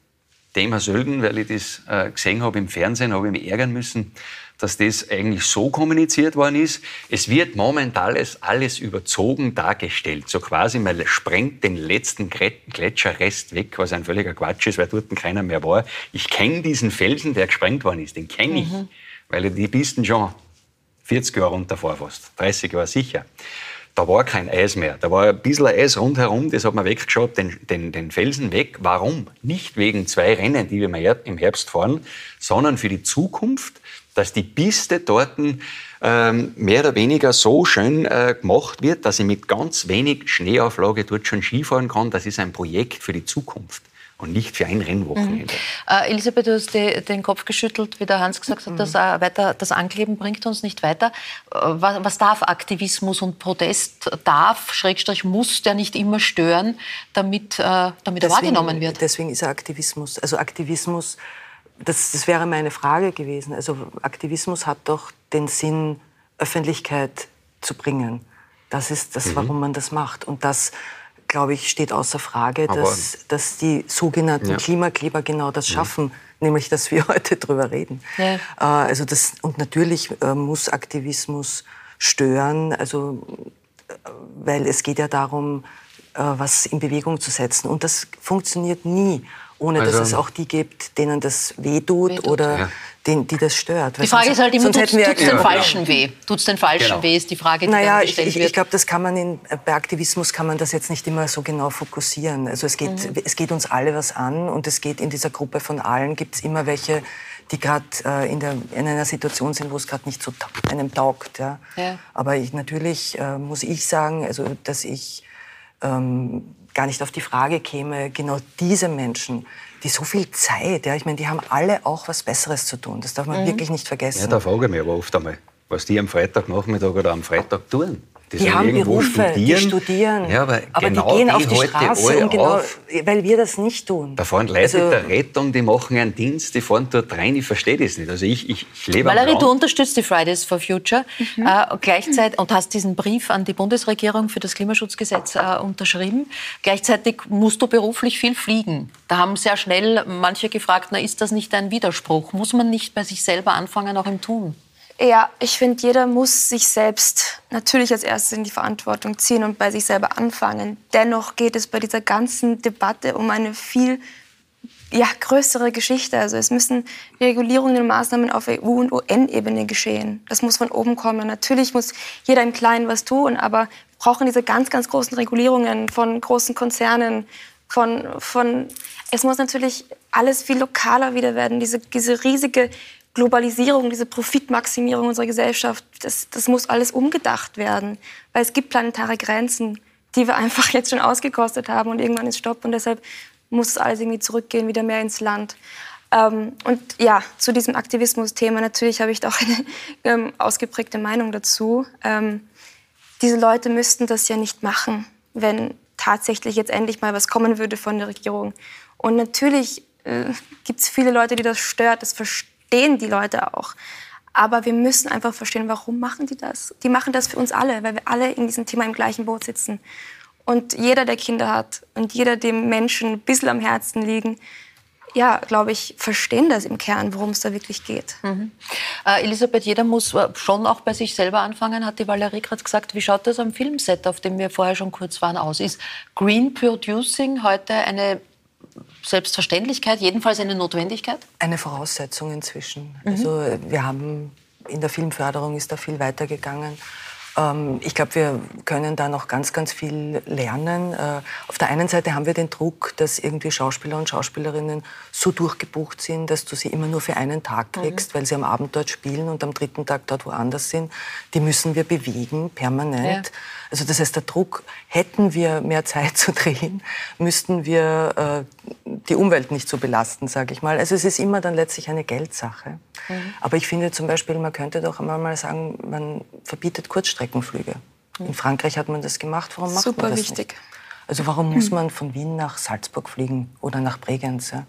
Thema Sölden, weil ich das äh, gesehen habe im Fernsehen, habe ich mich ärgern müssen dass das eigentlich so kommuniziert worden ist. Es wird momentan alles, alles überzogen dargestellt. So quasi, man sprengt den letzten Gletscherrest weg, was ein völliger Quatsch ist, weil dort keiner mehr war. Ich kenne diesen Felsen, der gesprengt worden ist, den kenne ich, mhm. weil ich die Pisten schon 40 Jahre runterfahre fast, 30 Jahre sicher. Da war kein Eis mehr. Da war ein bisschen Eis rundherum, das hat man weggeschaut, den, den, den Felsen weg. Warum? Nicht wegen zwei Rennen, die wir im Herbst fahren, sondern für die Zukunft, dass die Piste dort ähm, mehr oder weniger so schön äh, gemacht wird, dass ich mit ganz wenig Schneeauflage dort schon Skifahren kann. Das ist ein Projekt für die Zukunft und nicht für ein Rennwochenende. Mhm. Äh, Elisabeth, du hast die, den Kopf geschüttelt, wie der Hans gesagt hat, mhm. dass, äh, weiter, das Ankleben bringt uns nicht weiter. Äh, was, was, darf Aktivismus und Protest darf, Schrägstrich muss der nicht immer stören, damit, äh, damit deswegen, er wahrgenommen wird? Deswegen ist er Aktivismus. Also Aktivismus das, das wäre meine Frage gewesen. Also Aktivismus hat doch den Sinn, Öffentlichkeit zu bringen. Das ist das, mhm. warum man das macht. Und das, glaube ich, steht außer Frage, dass, dass die sogenannten ja. Klimakleber genau das schaffen, mhm. nämlich dass wir heute drüber reden. Ja. Äh, also das, und natürlich äh, muss Aktivismus stören, also, äh, weil es geht ja darum, was in Bewegung zu setzen. Und das funktioniert nie ohne also, dass es auch die gibt, denen das wehtut, wehtut. oder ja. den, die das stört. Die Frage sonst, ist halt immer, tut es den Falschen genau. weh? Tut es den Falschen genau. weh, ist die Frage, die naja, gestellt ich, ich, ich glaube, das kann man in, bei Aktivismus kann man das jetzt nicht immer so genau fokussieren. Also es geht, mhm. es geht uns alle was an und es geht in dieser Gruppe von allen, gibt es immer welche, die gerade äh, in, in einer Situation sind, wo es gerade nicht so einem taugt. Ja. ja. Aber ich, natürlich äh, muss ich sagen, also dass ich ähm, gar nicht auf die Frage käme, genau diese Menschen, die so viel Zeit, ja, ich meine, die haben alle auch was Besseres zu tun. Das darf man mhm. wirklich nicht vergessen. Ja, da frage ich mich aber oft einmal, was die am Freitagnachmittag oder am Freitag tun. Die, die haben Berufe, studieren. die studieren. Ja, aber, aber genau die gehen auf die Straße, um genau, weil wir das nicht tun. Da fahren Leute also, der Rettung, die machen einen Dienst, die fahren dort rein, ich verstehe das nicht. Also ich, ich, ich lebe Valerie, du unterstützt die Fridays for Future mhm. äh, gleichzeitig, und hast diesen Brief an die Bundesregierung für das Klimaschutzgesetz äh, unterschrieben. Gleichzeitig musst du beruflich viel fliegen. Da haben sehr schnell manche gefragt, na, ist das nicht ein Widerspruch? Muss man nicht bei sich selber anfangen, auch im Tun? Ja, ich finde, jeder muss sich selbst natürlich als erstes in die Verantwortung ziehen und bei sich selber anfangen. Dennoch geht es bei dieser ganzen Debatte um eine viel ja, größere Geschichte. Also es müssen Regulierungen und Maßnahmen auf EU- und UN-Ebene geschehen. Das muss von oben kommen. Natürlich muss jeder im Kleinen was tun, aber wir brauchen diese ganz, ganz großen Regulierungen von großen Konzernen, von, von es muss natürlich alles viel lokaler wieder werden. Diese, diese riesige Globalisierung, diese Profitmaximierung unserer Gesellschaft, das, das muss alles umgedacht werden. Weil es gibt planetare Grenzen, die wir einfach jetzt schon ausgekostet haben und irgendwann ist Stopp und deshalb muss es alles irgendwie zurückgehen, wieder mehr ins Land. Ähm, und ja, zu diesem Aktivismus-Thema, natürlich habe ich da auch eine ähm, ausgeprägte Meinung dazu. Ähm, diese Leute müssten das ja nicht machen, wenn tatsächlich jetzt endlich mal was kommen würde von der Regierung. Und natürlich äh, gibt es viele Leute, die das stört, das verstehen verstehen die Leute auch. Aber wir müssen einfach verstehen, warum machen die das? Die machen das für uns alle, weil wir alle in diesem Thema im gleichen Boot sitzen. Und jeder, der Kinder hat und jeder, dem Menschen ein bisschen am Herzen liegen, ja, glaube ich, verstehen das im Kern, worum es da wirklich geht. Mhm. Äh, Elisabeth, jeder muss äh, schon auch bei sich selber anfangen, hat die Valerie gerade gesagt. Wie schaut das am Filmset, auf dem wir vorher schon kurz waren, aus? Ist Green Producing heute eine Selbstverständlichkeit, jedenfalls eine Notwendigkeit? Eine Voraussetzung inzwischen. Mhm. Also wir haben in der Filmförderung ist da viel weitergegangen. Ähm, ich glaube, wir können da noch ganz, ganz viel lernen. Äh, auf der einen Seite haben wir den Druck, dass irgendwie Schauspieler und Schauspielerinnen so durchgebucht sind, dass du sie immer nur für einen Tag mhm. kriegst, mhm. weil sie am Abend dort spielen und am dritten Tag dort woanders sind. Die müssen wir bewegen, permanent. Ja. Also das heißt, der Druck, hätten wir mehr Zeit zu drehen, müssten wir äh, die Umwelt nicht so belasten, sage ich mal. Also es ist immer dann letztlich eine Geldsache. Mhm. Aber ich finde zum Beispiel, man könnte doch einmal mal sagen, man verbietet Kurzstreckenflüge. Mhm. In Frankreich hat man das gemacht, warum macht Super man das wichtig. nicht? Also warum muss man von Wien nach Salzburg fliegen oder nach Bregenz? Ja?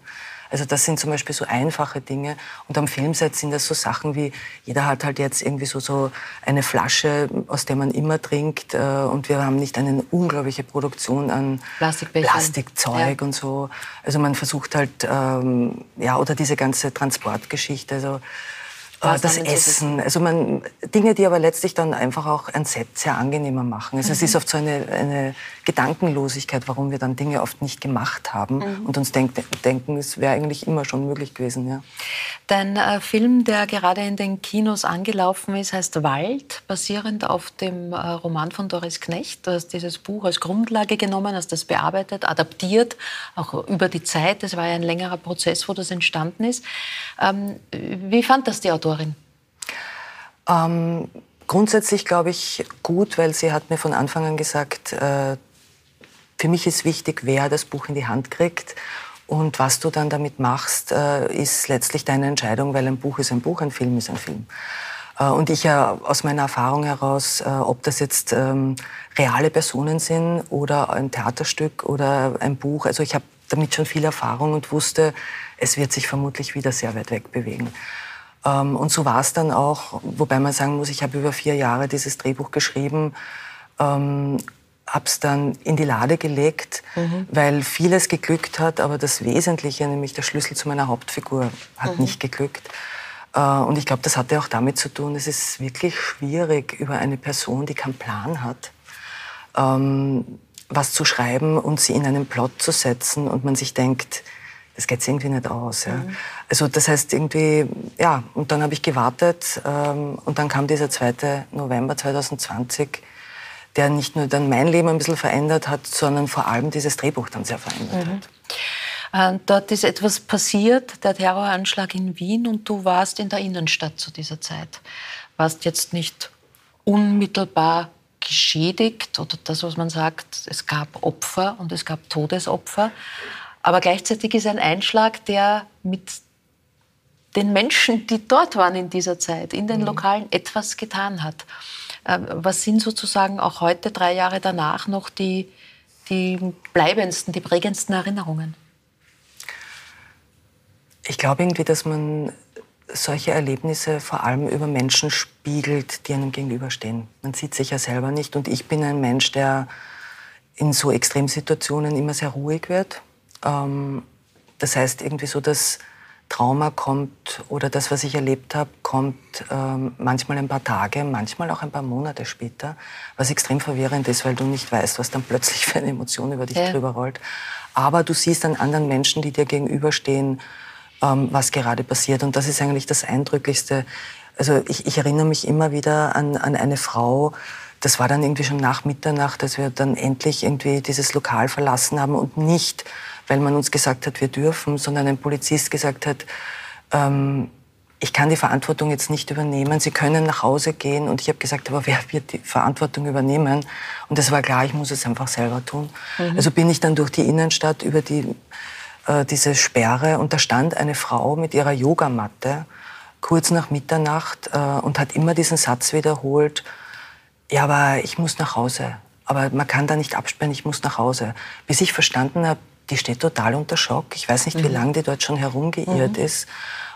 Also das sind zum Beispiel so einfache Dinge. Und am Filmset sind das so Sachen wie, jeder hat halt jetzt irgendwie so, so eine Flasche, aus der man immer trinkt. Äh, und wir haben nicht eine unglaubliche Produktion an Plastikzeug ja. und so. Also man versucht halt, ähm, ja, oder diese ganze Transportgeschichte. Also äh, das Essen, also man, Dinge, die aber letztlich dann einfach auch ein Set sehr angenehmer machen. Also mhm. es ist oft so eine, eine, Gedankenlosigkeit, warum wir dann Dinge oft nicht gemacht haben mhm. und uns denk, denken, es wäre eigentlich immer schon möglich gewesen. Ja. Dein äh, Film, der gerade in den Kinos angelaufen ist, heißt Wald, basierend auf dem äh, Roman von Doris Knecht. Du hast dieses Buch als Grundlage genommen, hast das bearbeitet, adaptiert, auch über die Zeit. Das war ja ein längerer Prozess, wo das entstanden ist. Ähm, wie fand das die Autorin? Ähm, grundsätzlich glaube ich gut, weil sie hat mir von Anfang an gesagt, äh, für mich ist wichtig, wer das Buch in die Hand kriegt. Und was du dann damit machst, äh, ist letztlich deine Entscheidung, weil ein Buch ist ein Buch, ein Film ist ein Film. Äh, und ich ja aus meiner Erfahrung heraus, äh, ob das jetzt ähm, reale Personen sind oder ein Theaterstück oder ein Buch, also ich habe damit schon viel Erfahrung und wusste, es wird sich vermutlich wieder sehr weit weg bewegen. Ähm, und so war es dann auch, wobei man sagen muss, ich habe über vier Jahre dieses Drehbuch geschrieben habe es dann in die Lade gelegt, mhm. weil vieles geglückt hat, aber das Wesentliche, nämlich der Schlüssel zu meiner Hauptfigur, hat mhm. nicht geglückt. Äh, und ich glaube, das hatte auch damit zu tun, es ist wirklich schwierig, über eine Person, die keinen Plan hat, ähm, was zu schreiben und sie in einen Plot zu setzen und man sich denkt, das geht irgendwie nicht aus. Ja. Mhm. Also das heißt irgendwie, ja, und dann habe ich gewartet ähm, und dann kam dieser 2. November 2020 der nicht nur dann mein Leben ein bisschen verändert hat, sondern vor allem dieses Drehbuch dann sehr verändert mhm. hat. Äh, dort ist etwas passiert, der Terroranschlag in Wien, und du warst in der Innenstadt zu dieser Zeit. Warst jetzt nicht unmittelbar geschädigt oder das, was man sagt, es gab Opfer und es gab Todesopfer. Aber gleichzeitig ist ein Einschlag, der mit den Menschen, die dort waren in dieser Zeit, in den mhm. Lokalen, etwas getan hat. Ähm, was sind sozusagen auch heute, drei Jahre danach, noch die, die bleibendsten, die prägendsten Erinnerungen? Ich glaube irgendwie, dass man solche Erlebnisse vor allem über Menschen spiegelt, die einem gegenüberstehen. Man sieht sich ja selber nicht. Und ich bin ein Mensch, der in so Extremsituationen immer sehr ruhig wird. Ähm, das heißt irgendwie so, dass Trauma kommt oder das, was ich erlebt habe, kommt ähm, manchmal ein paar Tage, manchmal auch ein paar Monate später, was extrem verwirrend ist, weil du nicht weißt, was dann plötzlich für eine Emotion über dich ja. drüber rollt. Aber du siehst an anderen Menschen, die dir gegenüberstehen, ähm, was gerade passiert. Und das ist eigentlich das Eindrücklichste. Also ich, ich erinnere mich immer wieder an, an eine Frau, das war dann irgendwie schon nach Mitternacht, als wir dann endlich irgendwie dieses Lokal verlassen haben und nicht weil man uns gesagt hat, wir dürfen, sondern ein Polizist gesagt hat, ähm, ich kann die Verantwortung jetzt nicht übernehmen, Sie können nach Hause gehen. Und ich habe gesagt, aber wer wird die Verantwortung übernehmen? Und es war klar, ich muss es einfach selber tun. Mhm. Also bin ich dann durch die Innenstadt über die, äh, diese Sperre und da stand eine Frau mit ihrer Yogamatte kurz nach Mitternacht äh, und hat immer diesen Satz wiederholt, ja, aber ich muss nach Hause. Aber man kann da nicht absperren, ich muss nach Hause. Bis ich verstanden habe, die steht total unter Schock. Ich weiß nicht, mhm. wie lange die dort schon herumgeirrt mhm. ist.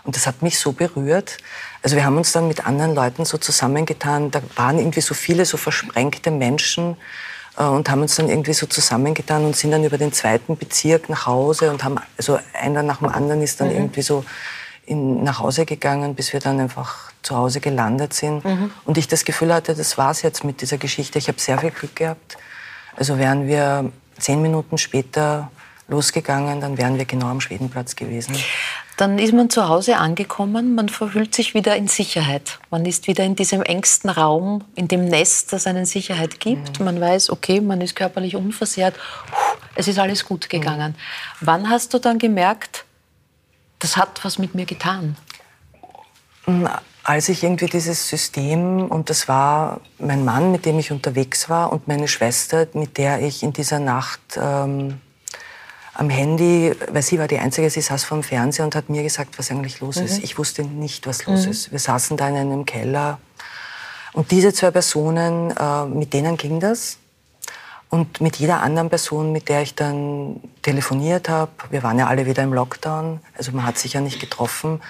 Und das hat mich so berührt. Also wir haben uns dann mit anderen Leuten so zusammengetan. Da waren irgendwie so viele so versprengte Menschen äh, und haben uns dann irgendwie so zusammengetan und sind dann über den zweiten Bezirk nach Hause und haben, also einer nach dem anderen ist dann mhm. irgendwie so in, nach Hause gegangen, bis wir dann einfach zu Hause gelandet sind. Mhm. Und ich das Gefühl hatte, das war's jetzt mit dieser Geschichte. Ich habe sehr viel Glück gehabt. Also wären wir zehn Minuten später losgegangen, dann wären wir genau am Schwedenplatz gewesen. Dann ist man zu Hause angekommen, man verhüllt sich wieder in Sicherheit. Man ist wieder in diesem engsten Raum, in dem Nest, das einen Sicherheit gibt. Mhm. Man weiß, okay, man ist körperlich unversehrt, es ist alles gut gegangen. Mhm. Wann hast du dann gemerkt, das hat was mit mir getan? Mhm, als ich irgendwie dieses System, und das war mein Mann, mit dem ich unterwegs war, und meine Schwester, mit der ich in dieser Nacht ähm, am Handy, weil sie war die Einzige, sie saß vor dem Fernseher und hat mir gesagt, was eigentlich los mhm. ist. Ich wusste nicht, was los mhm. ist. Wir saßen da in einem Keller. Und diese zwei Personen, äh, mit denen ging das. Und mit jeder anderen Person, mit der ich dann telefoniert habe, wir waren ja alle wieder im Lockdown, also man hat sich ja nicht getroffen,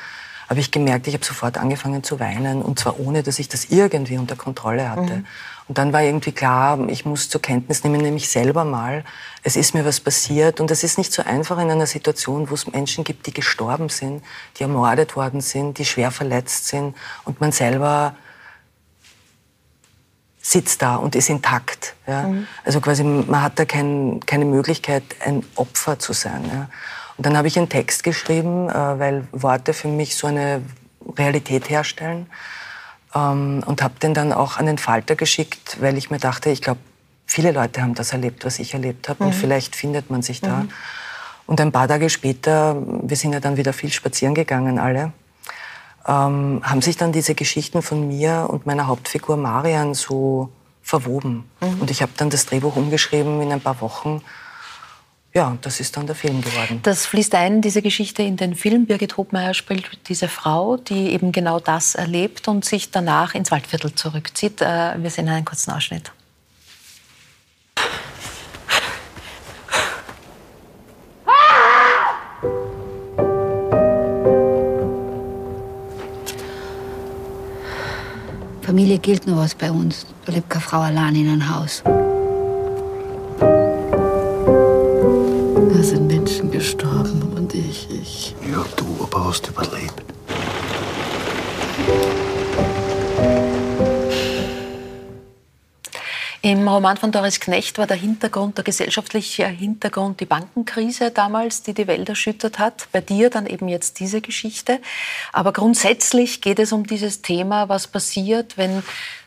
habe ich gemerkt, ich habe sofort angefangen zu weinen und zwar ohne, dass ich das irgendwie unter Kontrolle hatte. Mhm. Und dann war irgendwie klar, ich muss zur Kenntnis nehmen, nämlich selber mal, es ist mir was passiert und es ist nicht so einfach in einer Situation, wo es Menschen gibt, die gestorben sind, die ermordet worden sind, die schwer verletzt sind und man selber sitzt da und ist intakt. Ja? Mhm. Also quasi, man hat da kein, keine Möglichkeit, ein Opfer zu sein. Ja? Und dann habe ich einen Text geschrieben, äh, weil Worte für mich so eine Realität herstellen. Ähm, und habe den dann auch an den Falter geschickt, weil ich mir dachte, ich glaube, viele Leute haben das erlebt, was ich erlebt habe. Und Mhm. vielleicht findet man sich da. Mhm. Und ein paar Tage später, wir sind ja dann wieder viel spazieren gegangen alle, ähm, haben sich dann diese Geschichten von mir und meiner Hauptfigur Marian so verwoben. Mhm. Und ich habe dann das Drehbuch umgeschrieben in ein paar Wochen. Ja, und das ist dann der Film geworden. Das fließt ein, diese Geschichte in den Film. Birgit Hobmeier spielt diese Frau, die eben genau das erlebt und sich danach ins Waldviertel zurückzieht. Äh, Wir sehen einen kurzen Ausschnitt. Familie gilt nur was bei uns. Da lebt keine Frau allein in einem Haus. Menschen gestorben und ich, ich. Ja, du aber hast überlebt. Im Roman von Doris Knecht war der Hintergrund, der gesellschaftliche Hintergrund die Bankenkrise damals, die die Welt erschüttert hat. Bei dir dann eben jetzt diese Geschichte. Aber grundsätzlich geht es um dieses Thema, was passiert, wenn,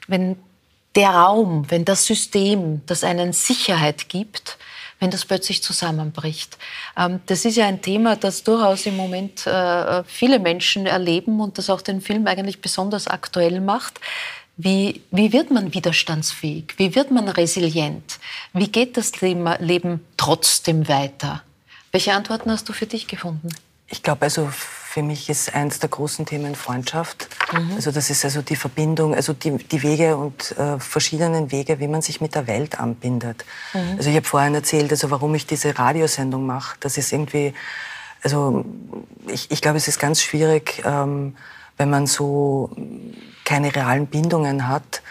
wenn der Raum, wenn das System, das einen Sicherheit gibt, wenn das plötzlich zusammenbricht. Ähm, Das ist ja ein Thema, das durchaus im Moment äh, viele Menschen erleben und das auch den Film eigentlich besonders aktuell macht. Wie, wie wird man widerstandsfähig? Wie wird man resilient? Wie geht das Leben, Leben trotzdem weiter? Welche Antworten hast du für dich gefunden? Ich glaube, also für mich ist eins der großen Themen Freundschaft. Mhm. Also das ist also die Verbindung, also die, die Wege und äh, verschiedenen Wege, wie man sich mit der Welt anbindet. Mhm. Also ich habe vorhin erzählt, also warum ich diese Radiosendung mache. Das ist irgendwie, also ich, ich glaube, es ist ganz schwierig, ähm, wenn man so keine realen Bindungen hat.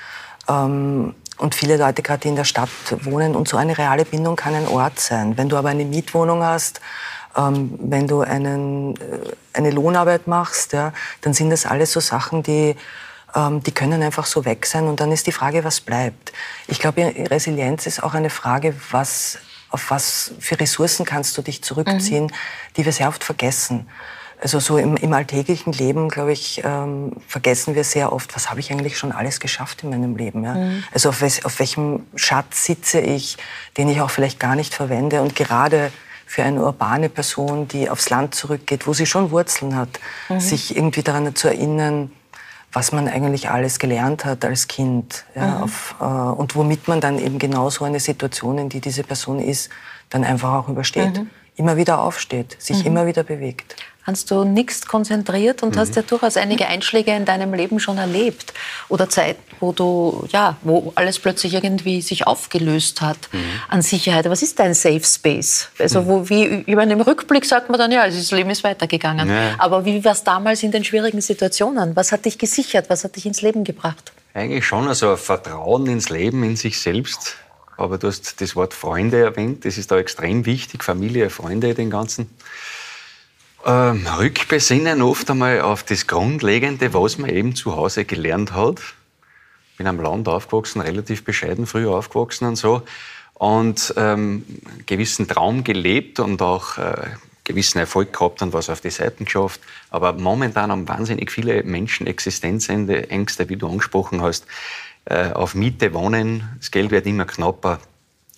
Ähm, und viele Leute gerade in der Stadt wohnen und so eine reale Bindung kann ein Ort sein. Wenn du aber eine Mietwohnung hast, ähm, wenn du einen, äh, eine Lohnarbeit machst, ja, dann sind das alles so Sachen, die, ähm, die können einfach so weg sein. Und dann ist die Frage, was bleibt. Ich glaube, Resilienz ist auch eine Frage, was, auf was für Ressourcen kannst du dich zurückziehen, die wir sehr oft vergessen. Also so im, im alltäglichen Leben, glaube ich, ähm, vergessen wir sehr oft, was habe ich eigentlich schon alles geschafft in meinem Leben. Ja? Mhm. Also auf, auf welchem Schatz sitze ich, den ich auch vielleicht gar nicht verwende. Und gerade für eine urbane Person, die aufs Land zurückgeht, wo sie schon Wurzeln hat, Mhm. sich irgendwie daran zu erinnern, was man eigentlich alles gelernt hat als Kind. Ja, Mhm. auf, äh, und womit man dann eben genau so eine Situation, in die diese Person ist, dann einfach auch übersteht. Mhm. Immer wieder aufsteht, sich Mhm. immer wieder bewegt. Hast du nichts konzentriert und Mhm. hast ja durchaus einige Einschläge in deinem Leben schon erlebt. Oder Zeiten, wo du, ja, wo alles plötzlich irgendwie sich aufgelöst hat an Sicherheit. Was ist dein Safe Space? Also, wo, wie, ich meine, im Rückblick sagt man dann, ja, das Leben ist weitergegangen. Ja. Aber wie war es damals in den schwierigen Situationen? Was hat dich gesichert? Was hat dich ins Leben gebracht? Eigentlich schon, also Vertrauen ins Leben, in sich selbst. Aber du hast das Wort Freunde erwähnt, das ist da extrem wichtig, Familie, Freunde, den ganzen. Ähm, rückbesinnen oft einmal auf das Grundlegende, was man eben zu Hause gelernt hat. Bin am Land aufgewachsen, relativ bescheiden früh aufgewachsen und so. Und ähm, einen gewissen Traum gelebt und auch äh, gewissen Erfolg gehabt und was auf die Seiten geschafft. Aber momentan haben wahnsinnig viele Menschen Existenzende, Ängste, wie du angesprochen hast, äh, auf Miete wohnen. Das Geld wird immer knapper.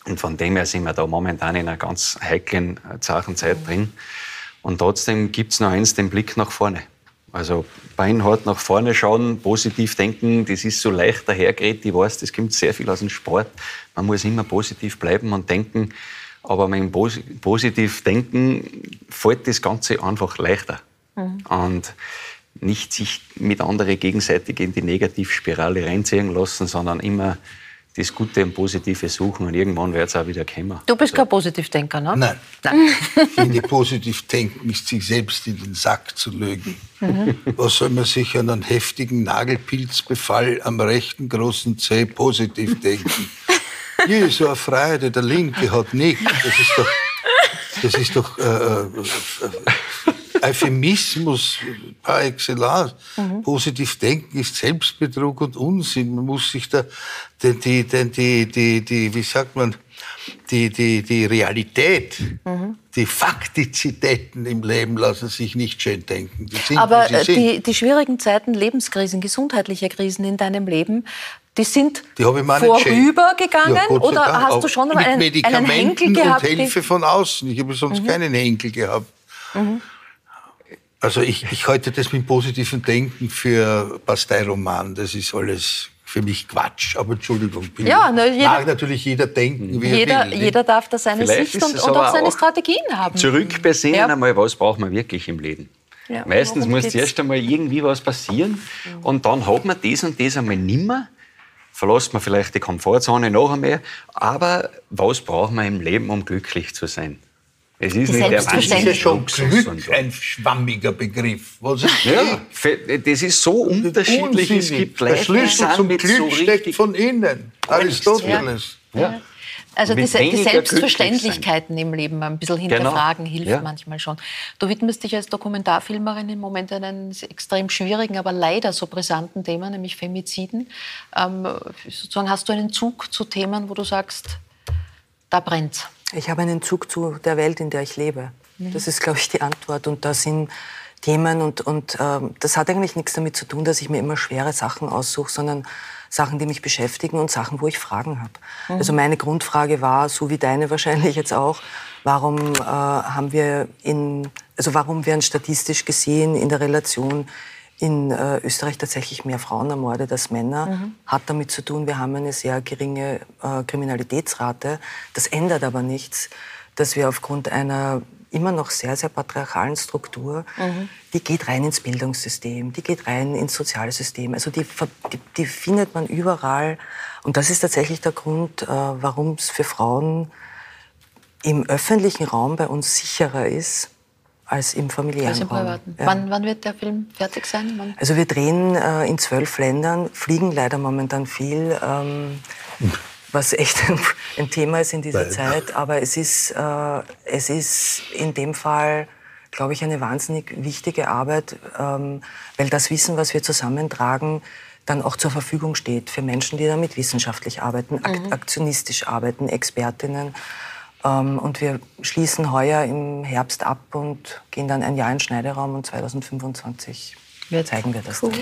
Und von dem her sind wir da momentan in einer ganz heiklen äh, Zachenzeit drin. Und trotzdem gibt es noch eins, den Blick nach vorne. Also beinhart nach vorne schauen, positiv denken, das ist so leicht dahergeredet. Ich weiß, das kommt sehr viel aus dem Sport. Man muss immer positiv bleiben und denken. Aber mit dem Pos positiv denken fällt das Ganze einfach leichter. Und nicht sich mit anderen gegenseitig in die Negativspirale reinziehen lassen, sondern immer das Gute und Positive suchen und irgendwann wird es auch wieder kommen. Du bist kein Positivdenker, ne? Nein. Nein. Ich finde, positiv denken ist sich selbst in den Sack zu lügen. Mhm. Was soll man sich an einen heftigen Nagelpilzbefall am rechten großen Zeh positiv denken? Hier ist so eine Freude, der Linke hat nicht. Das ist doch, das ist doch äh, äh, Euphemismus par excellence. Mhm. Positiv denken ist Selbstbetrug und Unsinn. Man muss sich da die, die, die, die, die, wie sagt man, die, die, die Realität, Mhm. die Faktizitäten im Leben lassen sich nicht schön denken. Die sind, Aber äh, die, die schwierigen Zeiten, Lebenskrisen, gesundheitliche Krisen in deinem Leben, die sind Die vorübergegangen Ja, oder Dank, hast du schon mit einen, einen Medikamenten Henkel gehabt? und Hilfe von außen. Ich habe sonst Mhm. keinen Henkel gehabt. Mhm. Also ich, ich halte das mit positivem Denken für Pasteiroman. Das ist alles für mich Quatsch. Aber Entschuldigung, bin Ja, ne, jeder- mag natürlich jeder denken, wie Jeder, er will. jeder darf da seine Vielleicht Sicht und, und auch seine auch Strategien haben. Zurückbesinnen Ja. einmal, was braucht man wirklich im Leben. Ja, Meistens muss geht's? zuerst einmal irgendwie was passieren und dann hat man das und das einmal nimmer. Verlässt man vielleicht die Komfortzone noch einmal. Aber was braucht man im Leben, um glücklich zu sein? Es ist Die nicht der Das ist ja wahnsinnige schon Glück ein schwammiger Begriff. Was ist Ja, das ist so unterschiedlich. Es gibt Der Leute, die Schlüssel zum Glück so steckt von innen. Aristoteles. Ja. Also Mit diese, die weniger Selbstverständlichkeiten im Leben ein bisschen hinterfragen Genau. hilft Ja. manchmal schon. Du widmest dich als Dokumentarfilmerin im Moment einem extrem schwierigen, aber leider so brisanten Thema, nämlich Femiziden. Ähm, sozusagen hast du einen Zug zu Themen, wo du sagst, da brennt's. Ich habe einen Zug zu der Welt, in der ich lebe. Mhm. Das ist, glaube ich, die Antwort. Und da sind Themen und, und ähm, das hat eigentlich nichts damit zu tun, dass ich mir immer schwere Sachen aussuche, sondern Sachen, die mich beschäftigen und Sachen, wo ich Fragen habe. Mhm. Also meine Grundfrage war, so wie deine wahrscheinlich jetzt auch, warum äh, haben wir in, also warum werden statistisch gesehen in der Relation in äh, Österreich tatsächlich mehr Frauen ermordet als Männer, Mhm. hat damit zu tun, wir haben eine sehr geringe äh, Kriminalitätsrate. Das ändert aber nichts, dass wir aufgrund einer immer noch sehr, sehr patriarchalen Struktur, Mhm. die geht rein ins Bildungssystem, die geht rein ins soziale System. Also die, die, die findet man überall. Und das ist tatsächlich der Grund, äh, warum es für Frauen im öffentlichen Raum bei uns sicherer ist als im familiären Also im Raum. Privaten. Ja. Wann, wann wird der Film fertig sein? Wann? Also wir drehen äh, in zwölf Ländern, fliegen leider momentan viel, ähm, was echt ein, ein Thema ist in dieser Weil- Zeit. Aber es ist, äh, es ist in dem Fall, glaube ich, eine wahnsinnig wichtige Arbeit, ähm, weil das Wissen, was wir zusammentragen, dann auch zur Verfügung steht für Menschen, die damit wissenschaftlich arbeiten, ak Mhm. aktionistisch arbeiten, Expertinnen. Ähm, und wir schließen heuer im Herbst ab und gehen dann ein Jahr in Schneideraum und 2025 zeigen wir das dann.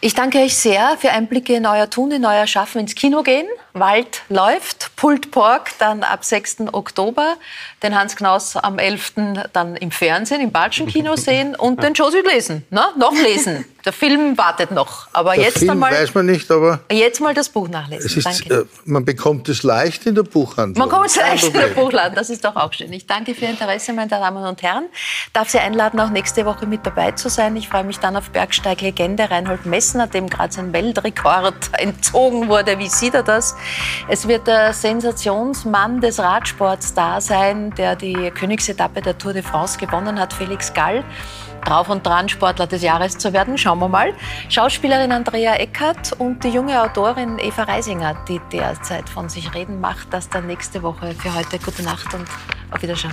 Ich danke euch sehr für Einblicke in euer Tun, in euer Schaffen, ins Kino gehen. Wald läuft, Pult Pork dann ab 6. Oktober, den Hans Knaus am 11. dann im Fernsehen, im Balschen Kino sehen und den Josie lesen. Ne? Noch lesen. Der Film wartet noch. Aber Der jetzt Film einmal weiß man nicht, aber jetzt mal das Buch nachlesen. es ist, danke. äh, man bekommt es leicht in der Buchhandlung. Man kommt es leicht in der. Buchladen, das ist doch auch schön. Ich danke für Ihr Interesse, meine Damen und Herren. Darf Sie einladen, auch nächste Woche mit dabei zu sein. Ich freue mich dann auf Bergsteig-Legende Reinhold Messner, dem gerade sein Weltrekord entzogen wurde. Wie sieht er das? Es wird der Sensationsmann des Radsports da sein, der die Königsetappe der Tour de France gewonnen hat, Felix Gall. Drauf und dran, Sportler des Jahres zu werden. Schauen wir mal. Schauspielerin Andrea Eckert und die junge Autorin Eva Reisinger, die derzeit von sich reden macht. Das dann nächste Woche. Für heute gute Nacht und auf Wiedersehen.